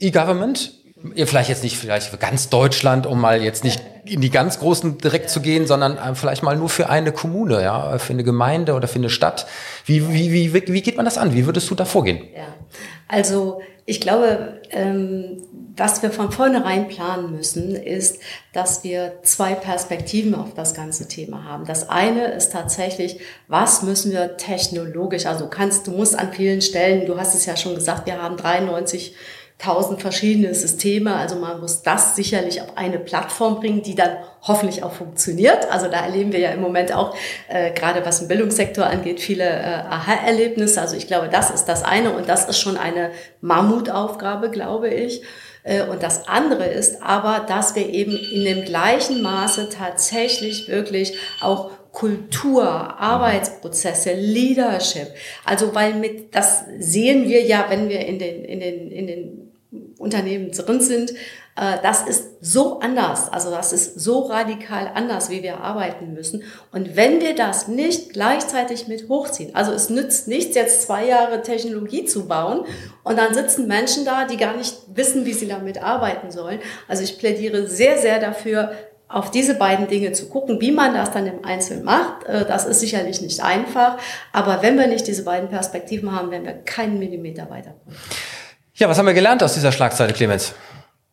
E-Government, vielleicht jetzt nicht vielleicht für ganz Deutschland, um mal jetzt nicht in die ganz großen direkt zu gehen, sondern äh, vielleicht mal nur für eine Kommune, ja, für eine Gemeinde oder für eine Stadt. Wie, wie, wie, wie geht man das an? Wie würdest du da vorgehen? Ja, also ich glaube, ähm, was wir von vornherein planen müssen, ist, dass wir zwei Perspektiven auf das ganze Thema haben. Das eine ist tatsächlich, was müssen wir technologisch, also kannst, du musst an vielen Stellen, du hast es ja schon gesagt, wir haben 93 tausend verschiedene Systeme. Also man muss das sicherlich auf eine Plattform bringen, die dann hoffentlich auch funktioniert. Also da erleben wir ja im Moment auch, äh, gerade was den Bildungssektor angeht, viele äh, Aha-Erlebnisse. Also ich glaube, das ist das eine und das ist schon eine Mammutaufgabe, glaube ich. Äh, und das andere ist aber, dass wir eben in dem gleichen Maße tatsächlich wirklich auch Kultur, Arbeitsprozesse, Leadership. Also weil mit das sehen wir ja, wenn wir in den in den in den Unternehmen drin sind, äh, das ist so anders, also das ist so radikal anders, wie wir arbeiten müssen. Und wenn wir das nicht gleichzeitig mit hochziehen, also es nützt nichts, jetzt zwei Jahre Technologie zu bauen und dann sitzen Menschen da, die gar nicht wissen, wie sie damit arbeiten sollen. Also ich plädiere sehr, sehr dafür, auf diese beiden Dinge zu gucken, wie man das dann im Einzelnen macht. Äh, das ist sicherlich nicht einfach, aber wenn wir nicht diese beiden Perspektiven haben, werden wir keinen Millimeter weiterkommen. Ja, was haben wir gelernt aus dieser Schlagzeile, Clemens?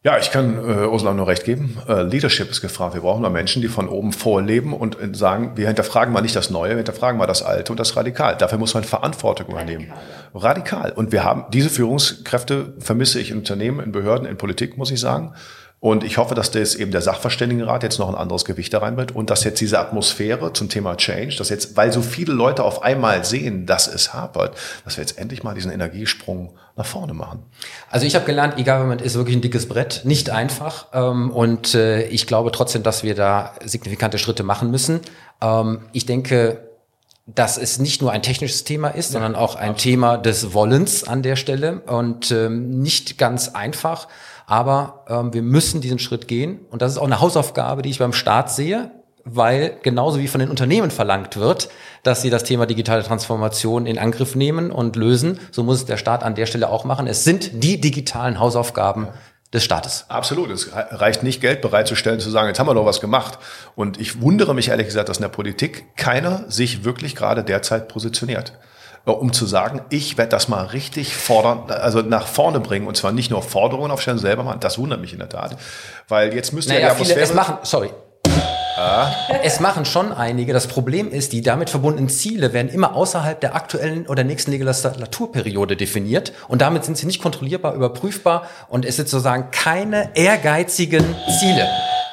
Ja, ich kann äh, Ursula nur recht geben. Äh, Leadership ist gefragt. Wir brauchen da Menschen, die von oben vorleben und äh, sagen, wir hinterfragen mal nicht das Neue, wir hinterfragen mal das Alte und das Radikal. Dafür muss man Verantwortung übernehmen. Radikal, Radikal. Und wir haben diese Führungskräfte vermisse ich in Unternehmen, in Behörden, in Politik, muss ich sagen. Und ich hoffe, dass das eben der Sachverständigenrat jetzt noch ein anderes Gewicht da reinbringt und dass jetzt diese Atmosphäre zum Thema Change, dass jetzt, weil so viele Leute auf einmal sehen, dass es hapert, dass wir jetzt endlich mal diesen Energiesprung nach vorne machen. Also ich habe gelernt, E-Government ist wirklich ein dickes Brett, nicht einfach. Ähm, und äh, ich glaube trotzdem, dass wir da signifikante Schritte machen müssen. Ähm, ich denke, dass es nicht nur ein technisches Thema ist, sondern auch ein Thema des Wollens an der Stelle und ähm, nicht ganz einfach. Aber ähm, wir müssen diesen Schritt gehen. Und das ist auch eine Hausaufgabe, die ich beim Staat sehe, weil genauso wie von den Unternehmen verlangt wird, dass sie das Thema digitale Transformation in Angriff nehmen und lösen, so muss es der Staat an der Stelle auch machen. Es sind die digitalen Hausaufgaben des Staates. Absolut. Es reicht nicht, Geld bereitzustellen, zu sagen, jetzt haben wir doch was gemacht. Und ich wundere mich ehrlich gesagt, dass in der Politik keiner sich wirklich gerade derzeit positioniert. Um zu sagen, ich werde das mal richtig fordern, also nach vorne bringen. Und zwar nicht nur Forderungen aufstellen, selber machen. Das wundert mich in der Tat, weil jetzt müsste naja, ja die Atmosphäre... Viele, es machen, sorry, Ah. Es machen schon einige. Das Problem ist, die damit verbundenen Ziele werden immer außerhalb der aktuellen oder nächsten Legislaturperiode definiert und damit sind sie nicht kontrollierbar, überprüfbar und es sind sozusagen keine ehrgeizigen Ziele.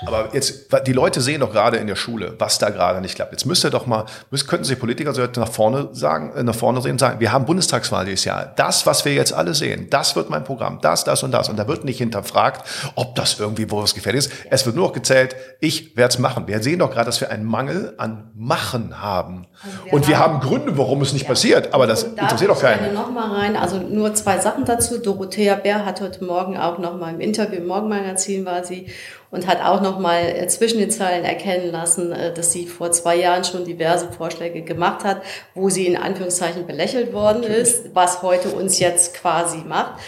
Aber jetzt, die Leute sehen doch gerade in der Schule, was da gerade nicht klappt. Jetzt müsst ihr doch mal, müsst, könnten Sie Politiker so nach vorne sagen, äh, nach vorne sehen, sagen, wir haben Bundestagswahl dieses Jahr. Das, was wir jetzt alle sehen, das wird mein Programm, das, das und das. Und da wird nicht hinterfragt, ob das irgendwie wo was gefällt ist. Es wird nur noch gezählt, ich werde es machen. Wir sehen doch gerade, dass wir einen Mangel an Machen haben. Also wir und wir haben, Gründe, warum es nicht ja. passiert. Aber das da interessiert doch keinen. noch mal rein. Also nur zwei Sachen dazu. Dorothea Bär hat heute Morgen auch noch mal im Interview im Morgenmagazin war sie und hat auch noch mal äh, zwischen den Zeilen erkennen lassen, äh, dass sie vor zwei Jahren schon diverse Vorschläge gemacht hat, wo sie in Anführungszeichen belächelt worden ist, was heute uns jetzt quasi macht.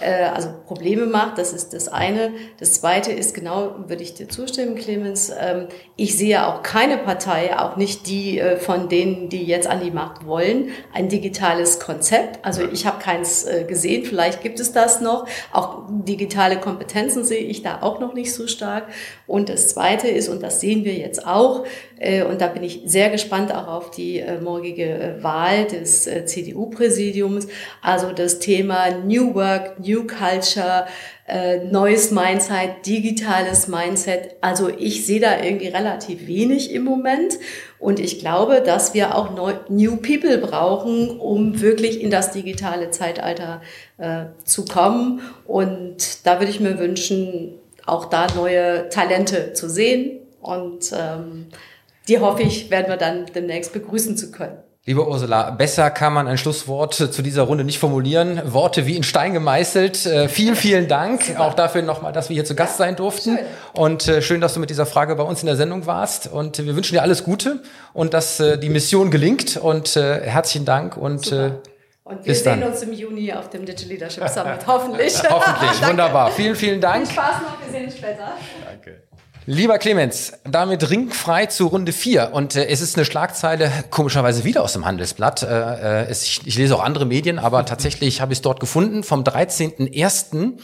Äh, also Probleme macht. Das ist das eine. Das zweite ist genau, würde ich dir zustimmen, Clemens. Ähm, ich sehe auch keine Partei, auch nicht die äh, von denen, die jetzt an die Macht wollen, ein digitales Konzept. Also ich habe keins äh, gesehen. Vielleicht gibt es das noch. Auch digitale Kompetenzen sehe ich da auch noch nicht so stark. Und das zweite ist, und das sehen wir jetzt auch, und da bin ich sehr gespannt auch auf die morgige Wahl des CDU-Präsidiums, also das Thema New Work, New Culture, äh, neues Mindset, digitales Mindset. Also ich sehe da irgendwie relativ wenig im Moment. Und ich glaube, dass wir auch New People brauchen, um wirklich in das digitale Zeitalter äh, zu kommen. Und da würde ich mir wünschen, auch da neue Talente zu sehen. Und ähm, die hoffe ich, werden wir dann demnächst begrüßen zu können. Liebe Ursula, besser kann man ein Schlusswort zu dieser Runde nicht formulieren. Worte wie in Stein gemeißelt. Äh, vielen, vielen Dank Super. auch dafür nochmal, dass wir hier zu Gast sein durften. Schön. Und äh, schön, dass du mit dieser Frage bei uns in der Sendung warst. Und wir wünschen dir alles Gute und dass äh, die Mission gelingt. Und äh, herzlichen Dank und äh, und wir sehen uns im Juni auf dem Digital Leadership Summit, hoffentlich. hoffentlich, wunderbar. Vielen, vielen Dank. Viel Spaß noch, wir sehen uns später. Danke. Lieber Clemens, damit ringfrei zu Runde 4. Und äh, es ist eine Schlagzeile, komischerweise wieder aus dem Handelsblatt. Äh, äh, es, ich, ich, lese auch andere Medien, aber tatsächlich habe ich es dort gefunden, vom 13.01.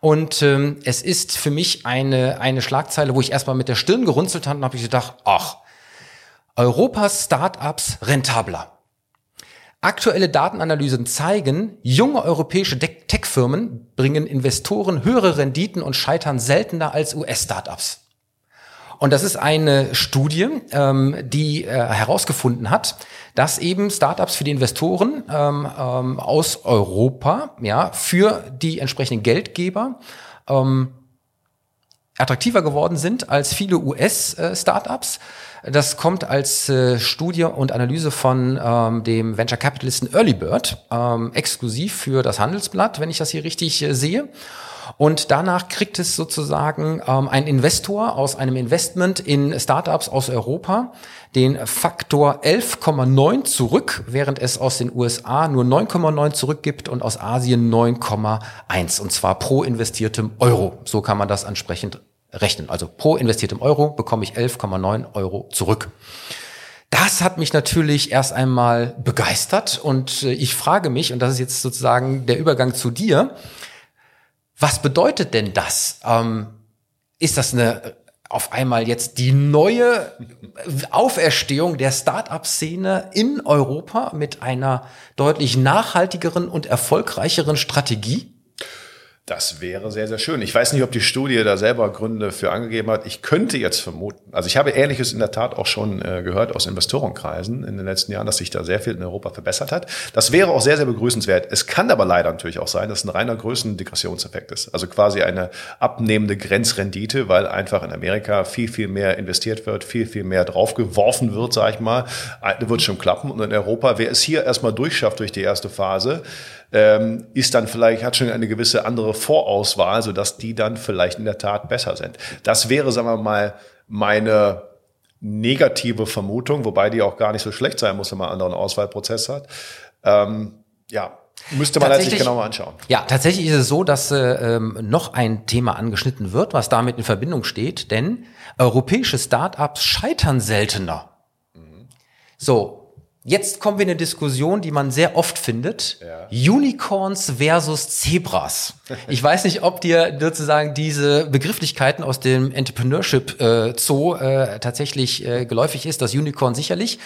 Und ähm, es ist für mich eine, eine Schlagzeile, wo ich erstmal mit der Stirn gerunzelt habe und habe ich gedacht, ach, Europas Startups rentabler. Aktuelle Datenanalysen zeigen, junge europäische Tech-Firmen bringen Investoren höhere Renditen und scheitern seltener als US-Startups. Und das ist eine Studie, ähm, die äh, herausgefunden hat, dass eben Startups für die Investoren ähm, ähm, aus Europa, ja, für die entsprechenden Geldgeber ähm, attraktiver geworden sind als viele US-Startups. Äh, das kommt als äh, Studie und Analyse von ähm, dem Venture Capitalisten Early Bird, ähm, exklusiv für das Handelsblatt, wenn ich das hier richtig äh, sehe. Und danach kriegt es sozusagen ähm, ein Investor aus einem Investment in Startups aus Europa den Faktor 11,9 zurück, während es aus den USA nur 9,9 zurückgibt und aus Asien 9,1 und zwar pro investiertem Euro. So kann man das entsprechend rechnen. Also pro investiertem Euro bekomme ich 11,9 Euro zurück. Das hat mich natürlich erst einmal begeistert und äh, ich frage mich, und das ist jetzt sozusagen der Übergang zu dir, Was bedeutet denn das? Ähm, ist das eine auf einmal jetzt die neue Auferstehung der Start-up-Szene in Europa mit einer deutlich nachhaltigeren und erfolgreicheren Strategie? Das wäre sehr, sehr schön. Ich weiß nicht, ob die Studie da selber Gründe für angegeben hat. Ich könnte jetzt vermuten, also ich habe Ähnliches in der Tat auch schon äh, gehört aus Investorenkreisen in den letzten Jahren, dass sich da sehr viel in Europa verbessert hat. Das wäre auch sehr, sehr begrüßenswert. Es kann aber leider natürlich auch sein, dass ein reiner Größendegressionseffekt ist. Also quasi eine abnehmende Grenzrendite, weil einfach in Amerika viel, viel mehr investiert wird, viel, viel mehr draufgeworfen wird, sag ich mal. Da wird schon klappen. Und in Europa, wer es hier erstmal durchschafft durch die erste Phase, ähm, ist dann vielleicht, hat schon eine gewisse andere Vorauswahl, sodass die dann vielleicht in der Tat besser sind. Das wäre, sagen wir mal, meine negative Vermutung, wobei die auch gar nicht so schlecht sein muss, wenn man einen anderen Auswahlprozess hat. Ähm, ja, Müsste man sich genauer anschauen. Ja, tatsächlich ist es so, dass äh, noch ein Thema angeschnitten wird, was damit in Verbindung steht, denn europäische Startups scheitern seltener. Mhm. So, Jetzt kommen wir in eine Diskussion, die man sehr oft findet. Ja. Unicorns versus Zebras. Ich weiß nicht, ob dir sozusagen diese Begrifflichkeiten aus dem Entrepreneurship äh, Zoo äh, tatsächlich äh, geläufig ist. Das Unicorn sicherlich.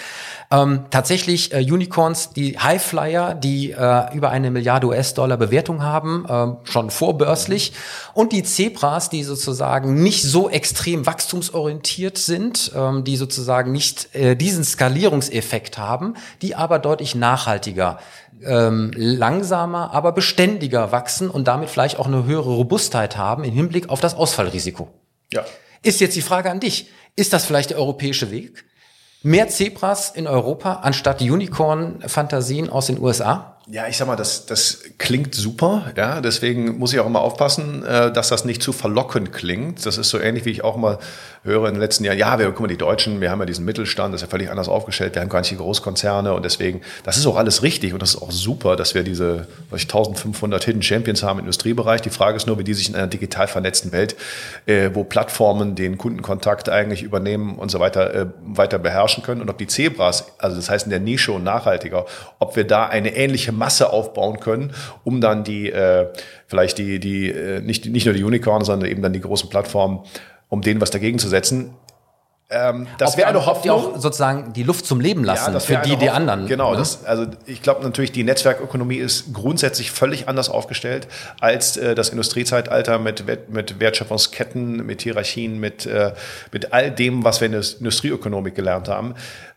Ähm, tatsächlich äh, Unicorns, die Highflyer, die äh, über eine Milliarde US-Dollar Bewertung haben, äh, schon vorbörslich. Und die Zebras, die sozusagen nicht so extrem wachstumsorientiert sind, ähm, die sozusagen nicht äh, diesen Skalierungseffekt haben, die aber deutlich nachhaltiger ähm, langsamer, aber beständiger wachsen und damit vielleicht auch eine höhere Robustheit haben im Hinblick auf das Ausfallrisiko. Ja. Ist jetzt die Frage an dich. Ist das vielleicht der europäische Weg? Mehr Zebras in Europa anstatt Unicorn-Fantasien aus den USA? Ja, ich sag mal, das, das klingt super. Ja, deswegen muss ich auch immer aufpassen, äh, dass das nicht zu verlockend klingt. Das ist so ähnlich, wie ich auch mal höre in den letzten Jahren. Ja, wir guck mal, die Deutschen, wir haben ja diesen Mittelstand, das ist ja völlig anders aufgestellt. Wir haben gar nicht die Großkonzerne und deswegen, das ist auch alles richtig und das ist auch super, dass wir diese ich, 1500 Hidden Champions haben im Industriebereich. Die Frage ist nur, wie die sich in einer digital vernetzten Welt, äh, wo Plattformen den Kundenkontakt eigentlich übernehmen und so weiter, äh, weiter beherrschen können und ob die Zebras, also das heißt in der Nische und nachhaltiger, ob wir da eine ähnliche Masse aufbauen können, um dann die, äh, vielleicht die, die, äh, nicht, nicht nur die Unicorn, sondern eben dann die großen Plattformen, um denen was dagegen zu setzen. Ähm, das wäre eine Hoffnung. Die auch sozusagen die Luft zum Leben lassen ja, für die, die anderen. Genau, ne? das, also ich glaube natürlich, die Netzwerkökonomie ist grundsätzlich völlig anders aufgestellt als äh, das Industriezeitalter mit, mit Wertschöpfungsketten, mit Hierarchien, mit, äh, mit all dem, was wir in der Industrieökonomik gelernt haben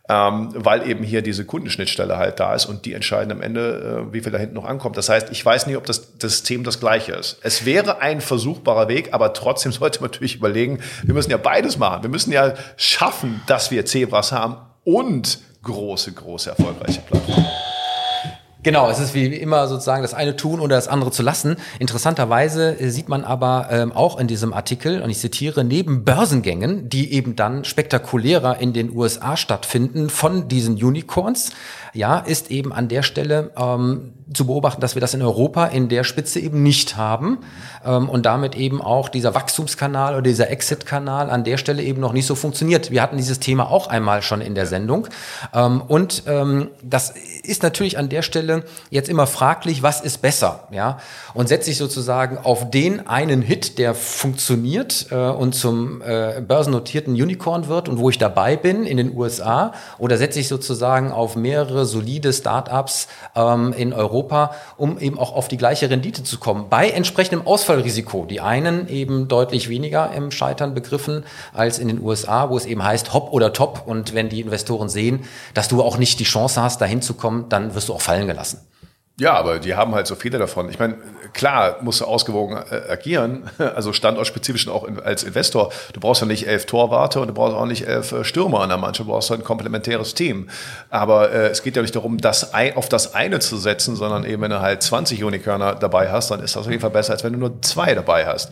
ähm, weil eben hier diese Kundenschnittstelle halt da ist und die entscheiden am Ende, äh, wie viel da hinten noch ankommt. Das heißt, ich weiß nicht, ob das, das System das gleiche ist. Es wäre ein versuchbarer Weg, aber trotzdem sollte man natürlich überlegen, wir müssen ja beides machen. Wir müssen ja schaffen, dass wir Zebras haben und große, große, erfolgreiche Plattformen. Genau, es ist wie immer sozusagen das eine tun oder das andere zu lassen. Interessanterweise äh, sieht man aber ähm, auch in diesem Artikel, und ich zitiere, neben Börsengängen, die eben dann spektakulärer in den USA stattfinden von diesen Unicorns, ja, ist eben an der Stelle ähm, zu beobachten, dass wir das in Europa in der Spitze eben nicht haben ähm, und damit eben auch dieser Wachstumskanal oder dieser Exit-Kanal an der Stelle eben noch nicht so funktioniert. Wir hatten dieses Thema auch einmal schon in der Sendung ähm, und ähm, das ist natürlich an der Stelle jetzt immer fraglich, was ist besser, ja? Und setze ich sozusagen auf den einen Hit, der funktioniert äh, und zum äh, börsennotierten Unicorn wird und wo ich dabei bin in den USA, oder setze ich sozusagen auf mehrere solide Startups ähm, in Europa, um eben auch auf die gleiche Rendite zu kommen, bei entsprechendem Ausfallrisiko. Die einen eben deutlich weniger im Scheitern begriffen als in den USA, wo es eben heißt Hop oder Top. Und wenn die Investoren sehen, dass du auch nicht die Chance hast, dahin zu kommen, dann wirst du auch fallen gelassen. Ja, aber die haben halt so viele davon. Ich meine, klar musst du ausgewogen äh, agieren, also standortspezifisch auch in, als Investor. Du brauchst ja nicht elf Torwarte und du brauchst auch nicht elf äh, Stürmer an der Mannschaft, du brauchst halt ein komplementäres Team. Aber äh, es geht ja nicht darum, das ein, auf das eine zu setzen, sondern eben, wenn du halt 20 Unicorner dabei hast, dann ist das auf jeden Fall besser, als wenn du nur zwei dabei hast.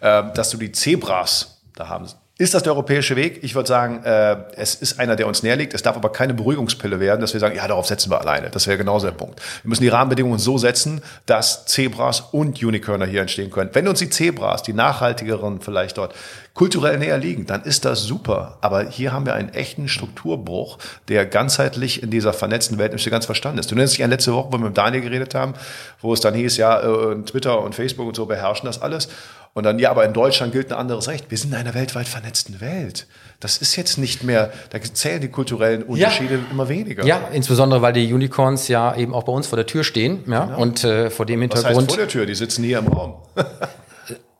Äh, dass du die Zebras da haben ist das der europäische Weg? Ich würde sagen, äh, es ist einer, der uns näher liegt. Es darf aber keine Beruhigungspille werden, dass wir sagen, ja, darauf setzen wir alleine. Das wäre genauso der Punkt. Wir müssen die Rahmenbedingungen so setzen, dass Zebras und Unicorner hier entstehen können. Wenn uns die Zebras, die nachhaltigeren vielleicht dort, kulturell näher liegen, dann ist das super. Aber hier haben wir einen echten Strukturbruch, der ganzheitlich in dieser vernetzten Welt nicht so ganz verstanden ist. Du nennst dich an letzte Woche, wo wir mit Daniel geredet haben, wo es dann hieß, ja, äh, Twitter und Facebook und so beherrschen das alles. Und dann, ja, aber in Deutschland gilt ein anderes Recht. Wir sind in einer weltweit vernetzten Welt. Das ist jetzt nicht mehr, da zählen die kulturellen Unterschiede ja. immer weniger. Ja, insbesondere weil die Unicorns ja eben auch bei uns vor der Tür stehen. Ja? Genau. Und äh, vor dem Hintergrund. Was heißt vor der Tür? Die sitzen hier im Raum.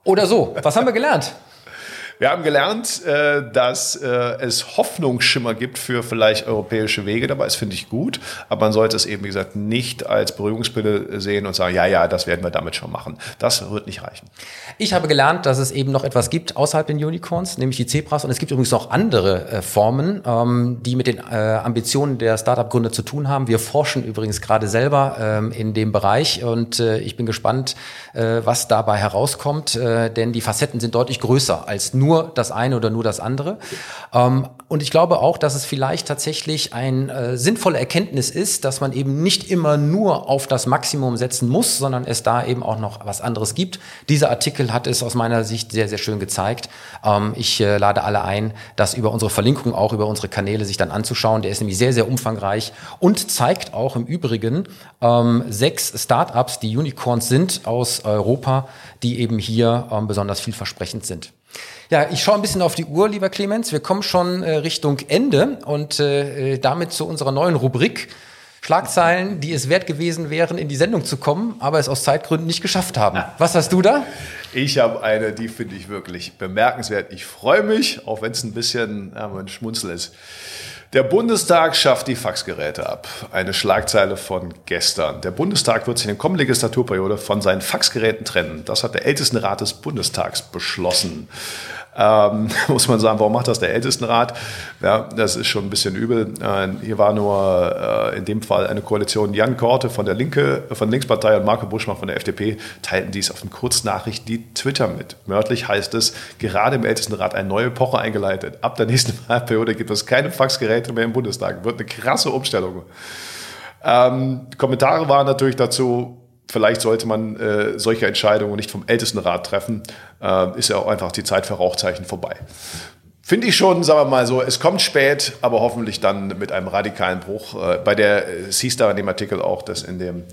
Oder so. Was haben wir gelernt? Wir haben gelernt, äh, dass äh, es Hoffnungsschimmer gibt für vielleicht europäische Wege dabei. Das finde ich gut. Aber man sollte es eben, wie gesagt, nicht als Beruhigungspille sehen und sagen, ja, ja, das werden wir damit schon machen. Das wird nicht reichen. Ich habe gelernt, dass es eben noch etwas gibt außerhalb den Unicorns, nämlich die Zebras. Und es gibt übrigens noch andere äh, Formen, ähm, die mit den Ambitionen der Startup-Gründer zu tun haben. Wir forschen übrigens gerade selber ähm, in dem Bereich und ich bin gespannt, was dabei herauskommt, denn die Facetten sind deutlich größer als nur nur das eine oder nur das andere. Ähm, und ich glaube auch, dass es vielleicht tatsächlich ein äh, sinnvolle Erkenntnis ist, dass man eben nicht immer nur auf das Maximum setzen muss, sondern es da eben auch noch was anderes gibt. Dieser Artikel hat es aus meiner Sicht sehr, sehr schön gezeigt. Ähm, ich äh, lade alle ein, das über unsere Verlinkung, auch über unsere Kanäle sich dann anzuschauen. Der ist nämlich sehr, sehr umfangreich und zeigt auch im Übrigen ähm, sechs Startups, die Unicorns sind aus Europa, die eben hier ähm, besonders vielversprechend sind. Ja, ich schaue ein bisschen auf die Uhr, lieber Clemens. Wir kommen schon äh, Richtung Ende und äh, damit zu unserer neuen Rubrik. Schlagzeilen, die es wert gewesen wären, in die Sendung zu kommen, aber es aus Zeitgründen nicht geschafft haben. Was hast du da? Ich habe eine, die finde ich wirklich bemerkenswert. Ich freue mich, auch wenn es ein bisschen ja, ein Schmunzel ist. Der Bundestag schafft die Faxgeräte ab. Eine Schlagzeile von gestern. Der Bundestag wird sich in der kommenden Legislaturperiode von seinen Faxgeräten trennen. Das hat der Ältestenrat des Bundestags beschlossen ähm, muss man sagen, warum macht das der Ältestenrat? Ja, das ist schon ein bisschen übel. Äh, hier war nur äh, in dem Fall eine Koalition Jan Korte von der Linke, von der Linkspartei und Marco Buschmann von der FDP teilten dies auf den Kurznachricht die Twitter mit. Wörtlich heißt es, gerade im Ältestenrat eine neue Epoche eingeleitet. Ab der nächsten Wahlperiode gibt es keine Faxgeräte mehr im Bundestag. Wird eine krasse Umstellung. Ähm, Kommentare waren natürlich dazu, vielleicht sollte man äh, solche Entscheidungen nicht vom Ältestenrat treffen. Äh, ist ja auch einfach die Zeit für Rauchzeichen vorbei. Finde ich schon, sagen wir mal so, es kommt spät, aber hoffentlich dann mit einem radikalen Bruch. Äh, bei der, es hieß da in dem Artikel auch, dass in dem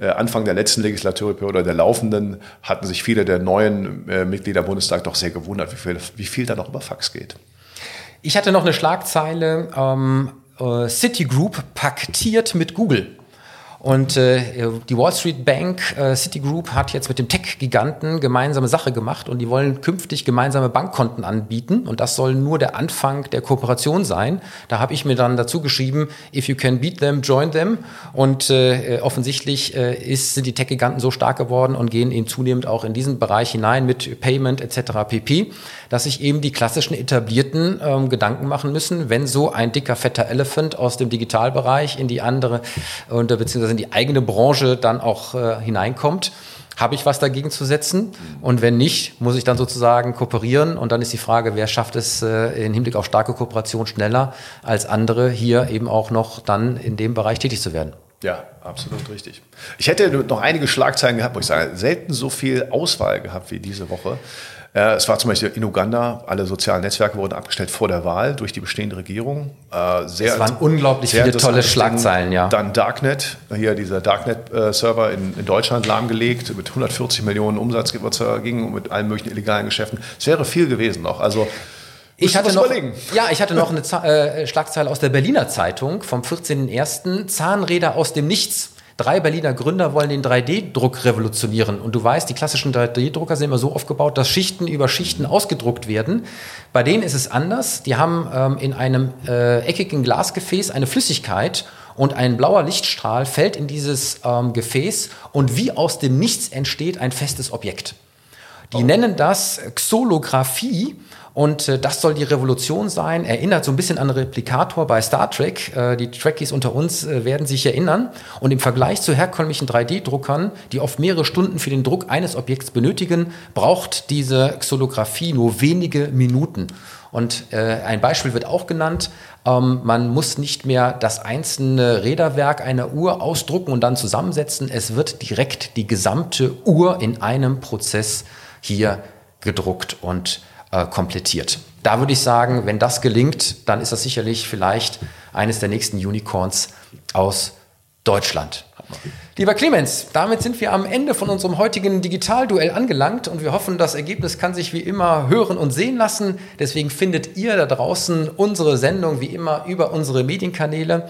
äh, Anfang der letzten Legislaturperiode oder der laufenden hatten sich viele der neuen äh, Mitglieder Bundestag doch sehr gewundert, wie viel, wie viel da noch über Fax geht. Ich hatte noch eine Schlagzeile, ähm, äh, Citigroup paktiert mit Google. Und äh, die Wall Street Bank äh, Citigroup hat jetzt mit dem Tech-Giganten gemeinsame Sache gemacht und die wollen künftig gemeinsame Bankkonten anbieten. Und das soll nur der Anfang der Kooperation sein. Da habe ich mir dann dazu geschrieben, if you can beat them, join them. Und äh, offensichtlich äh, ist, sind die Tech-Giganten so stark geworden und gehen eben zunehmend auch in diesen Bereich hinein mit Payment etc. pp dass sich eben die klassischen etablierten ähm, Gedanken machen müssen, wenn so ein dicker, fetter Elephant aus dem Digitalbereich in die andere und beziehungsweise die eigene Branche dann auch äh, hineinkommt. Habe ich was dagegen zu setzen? Und wenn nicht, muss ich dann sozusagen kooperieren. Und dann ist die Frage, wer schafft es äh, im Hinblick auf starke Kooperation schneller als andere, hier eben auch noch dann in dem Bereich tätig zu werden. Ja, absolut richtig. Ich hätte noch einige Schlagzeilen gehabt, wo ich sage, selten so viel Auswahl gehabt wie diese Woche. Äh, es war zum Beispiel in Uganda, alle sozialen Netzwerke wurden abgestellt vor der Wahl durch die bestehende Regierung. Äh, sehr es waren unglaublich viele tolle Schlagzeilen, ja. Dann Darknet, hier dieser Darknet-Server in, in, Deutschland lahmgelegt, mit 140 Millionen Umsatz ging und mit allen möglichen illegalen Geschäften. Es wäre viel gewesen noch. Also ich hatte noch, ja, ich hatte noch eine äh, Schlagzeile aus der Berliner Zeitung vom 14.01. Zahnräder aus dem Nichts. Drei Berliner Gründer wollen den 3D-Druck revolutionieren. Und du weißt, die klassischen 3D-Drucker sind immer so aufgebaut, dass Schichten über Schichten ausgedruckt werden. Bei denen ist es anders. Die haben ähm, in einem äh, eckigen Glasgefäß eine Flüssigkeit und ein blauer Lichtstrahl fällt in dieses ähm, Gefäß und wie aus dem Nichts entsteht ein festes Objekt. Die oh. nennen das Xolographie und äh, das soll die Revolution sein. Erinnert so ein bisschen an Replikator bei Star Trek. Äh, die Trekkies unter uns äh, werden sich erinnern. Und im Vergleich zu herkömmlichen 3D-Druckern, die oft mehrere Stunden für den Druck eines Objekts benötigen, braucht diese Xolographie nur wenige Minuten. Und äh, ein Beispiel wird auch genannt. Ähm, man muss nicht mehr das einzelne Räderwerk einer Uhr ausdrucken und dann zusammensetzen. Es wird direkt die gesamte Uhr in einem Prozess hier gedruckt. Und äh, komplettiert. Da würde ich sagen, wenn das gelingt, dann ist das sicherlich vielleicht eines der nächsten Unicorns aus Deutschland. Lieber Clemens, damit sind wir am Ende von unserem heutigen Digitalduell angelangt und wir hoffen, das Ergebnis kann sich wie immer hören und sehen lassen. Deswegen findet ihr da draußen unsere Sendung wie immer über unsere Medienkanäle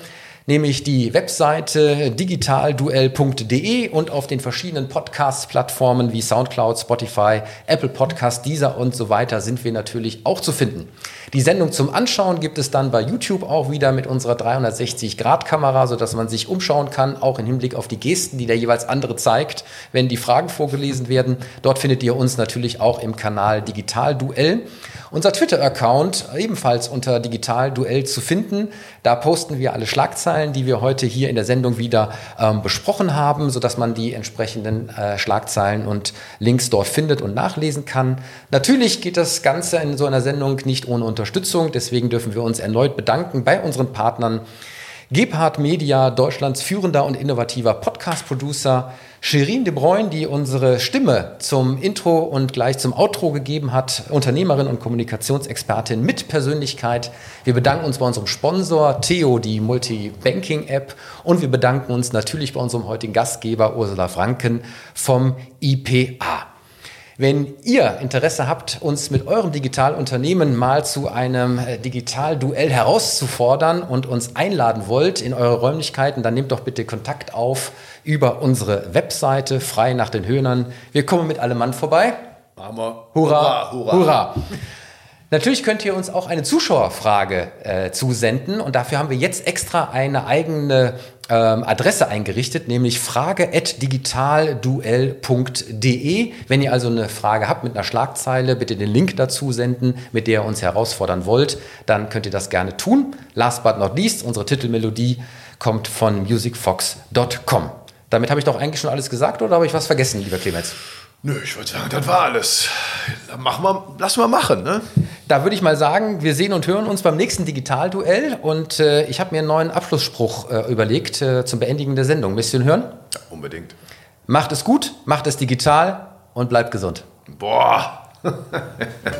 nämlich die Webseite digitalduell.de und auf den verschiedenen Podcast-Plattformen wie Soundcloud, Spotify, Apple Podcast, Deezer und so weiter sind wir natürlich auch zu finden. Die Sendung zum Anschauen gibt es dann bei YouTube auch wieder mit unserer 360-Grad-Kamera, sodass man sich umschauen kann, auch im Hinblick auf die Gesten, die der jeweils andere zeigt, wenn die Fragen vorgelesen werden. Dort findet ihr uns natürlich auch im Kanal Digital Duell. Unser Twitter-Account ebenfalls unter Digital Duell zu finden. Da posten wir alle Schlagzeilen, die wir heute hier in der Sendung wieder ähm, besprochen haben, sodass man die entsprechenden äh, Schlagzeilen und Links dort findet und nachlesen kann. Natürlich geht das Ganze in so einer Sendung nicht ohne Unterstützung. Deswegen dürfen wir uns erneut bedanken bei unseren Partnern. Gebhard Media, Deutschlands führender und innovativer Podcast-Producer, Shirin de Bruyne, die unsere Stimme zum Intro und gleich zum Outro gegeben hat, Unternehmerin und Kommunikationsexpertin mit Persönlichkeit. Wir bedanken uns bei unserem Sponsor Theo, die Multi-Banking-App und wir bedanken uns natürlich bei unserem heutigen Gastgeber Ursula Franken vom IPA. Wenn ihr Interesse habt, uns mit eurem Digitalunternehmen mal zu einem äh, Digitalduell herauszufordern und uns einladen wollt in eure Räumlichkeiten, dann nehmt doch bitte Kontakt auf über unsere Webseite frei nach den Höhnern. Wir kommen mit allem Mann vorbei. Wir. Hurra, hurra. hurra. hurra. Natürlich könnt ihr uns auch eine Zuschauerfrage äh, zusenden und dafür haben wir jetzt extra eine eigene ähm, Adresse eingerichtet, nämlich frage.digitalduell.de. Wenn ihr also eine Frage habt mit einer Schlagzeile, bitte den Link dazu senden, mit der ihr uns herausfordern wollt, dann könnt ihr das gerne tun. Last but not least, unsere Titelmelodie kommt von musicfox.com. Damit habe ich doch eigentlich schon alles gesagt oder habe ich was vergessen, lieber Clemens? Nö, ich würde sagen, das war alles. Machen wir, lass mal machen, ne? Da würde ich mal sagen, wir sehen und hören uns beim nächsten Digitalduell und äh, ich habe mir einen neuen Abschlussspruch äh, überlegt äh, zum Beendigen der Sendung. Möchtest du ihn hören? Ja, unbedingt. Macht es gut, macht es digital und bleibt gesund. Boah,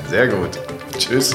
sehr gut. Tschüss.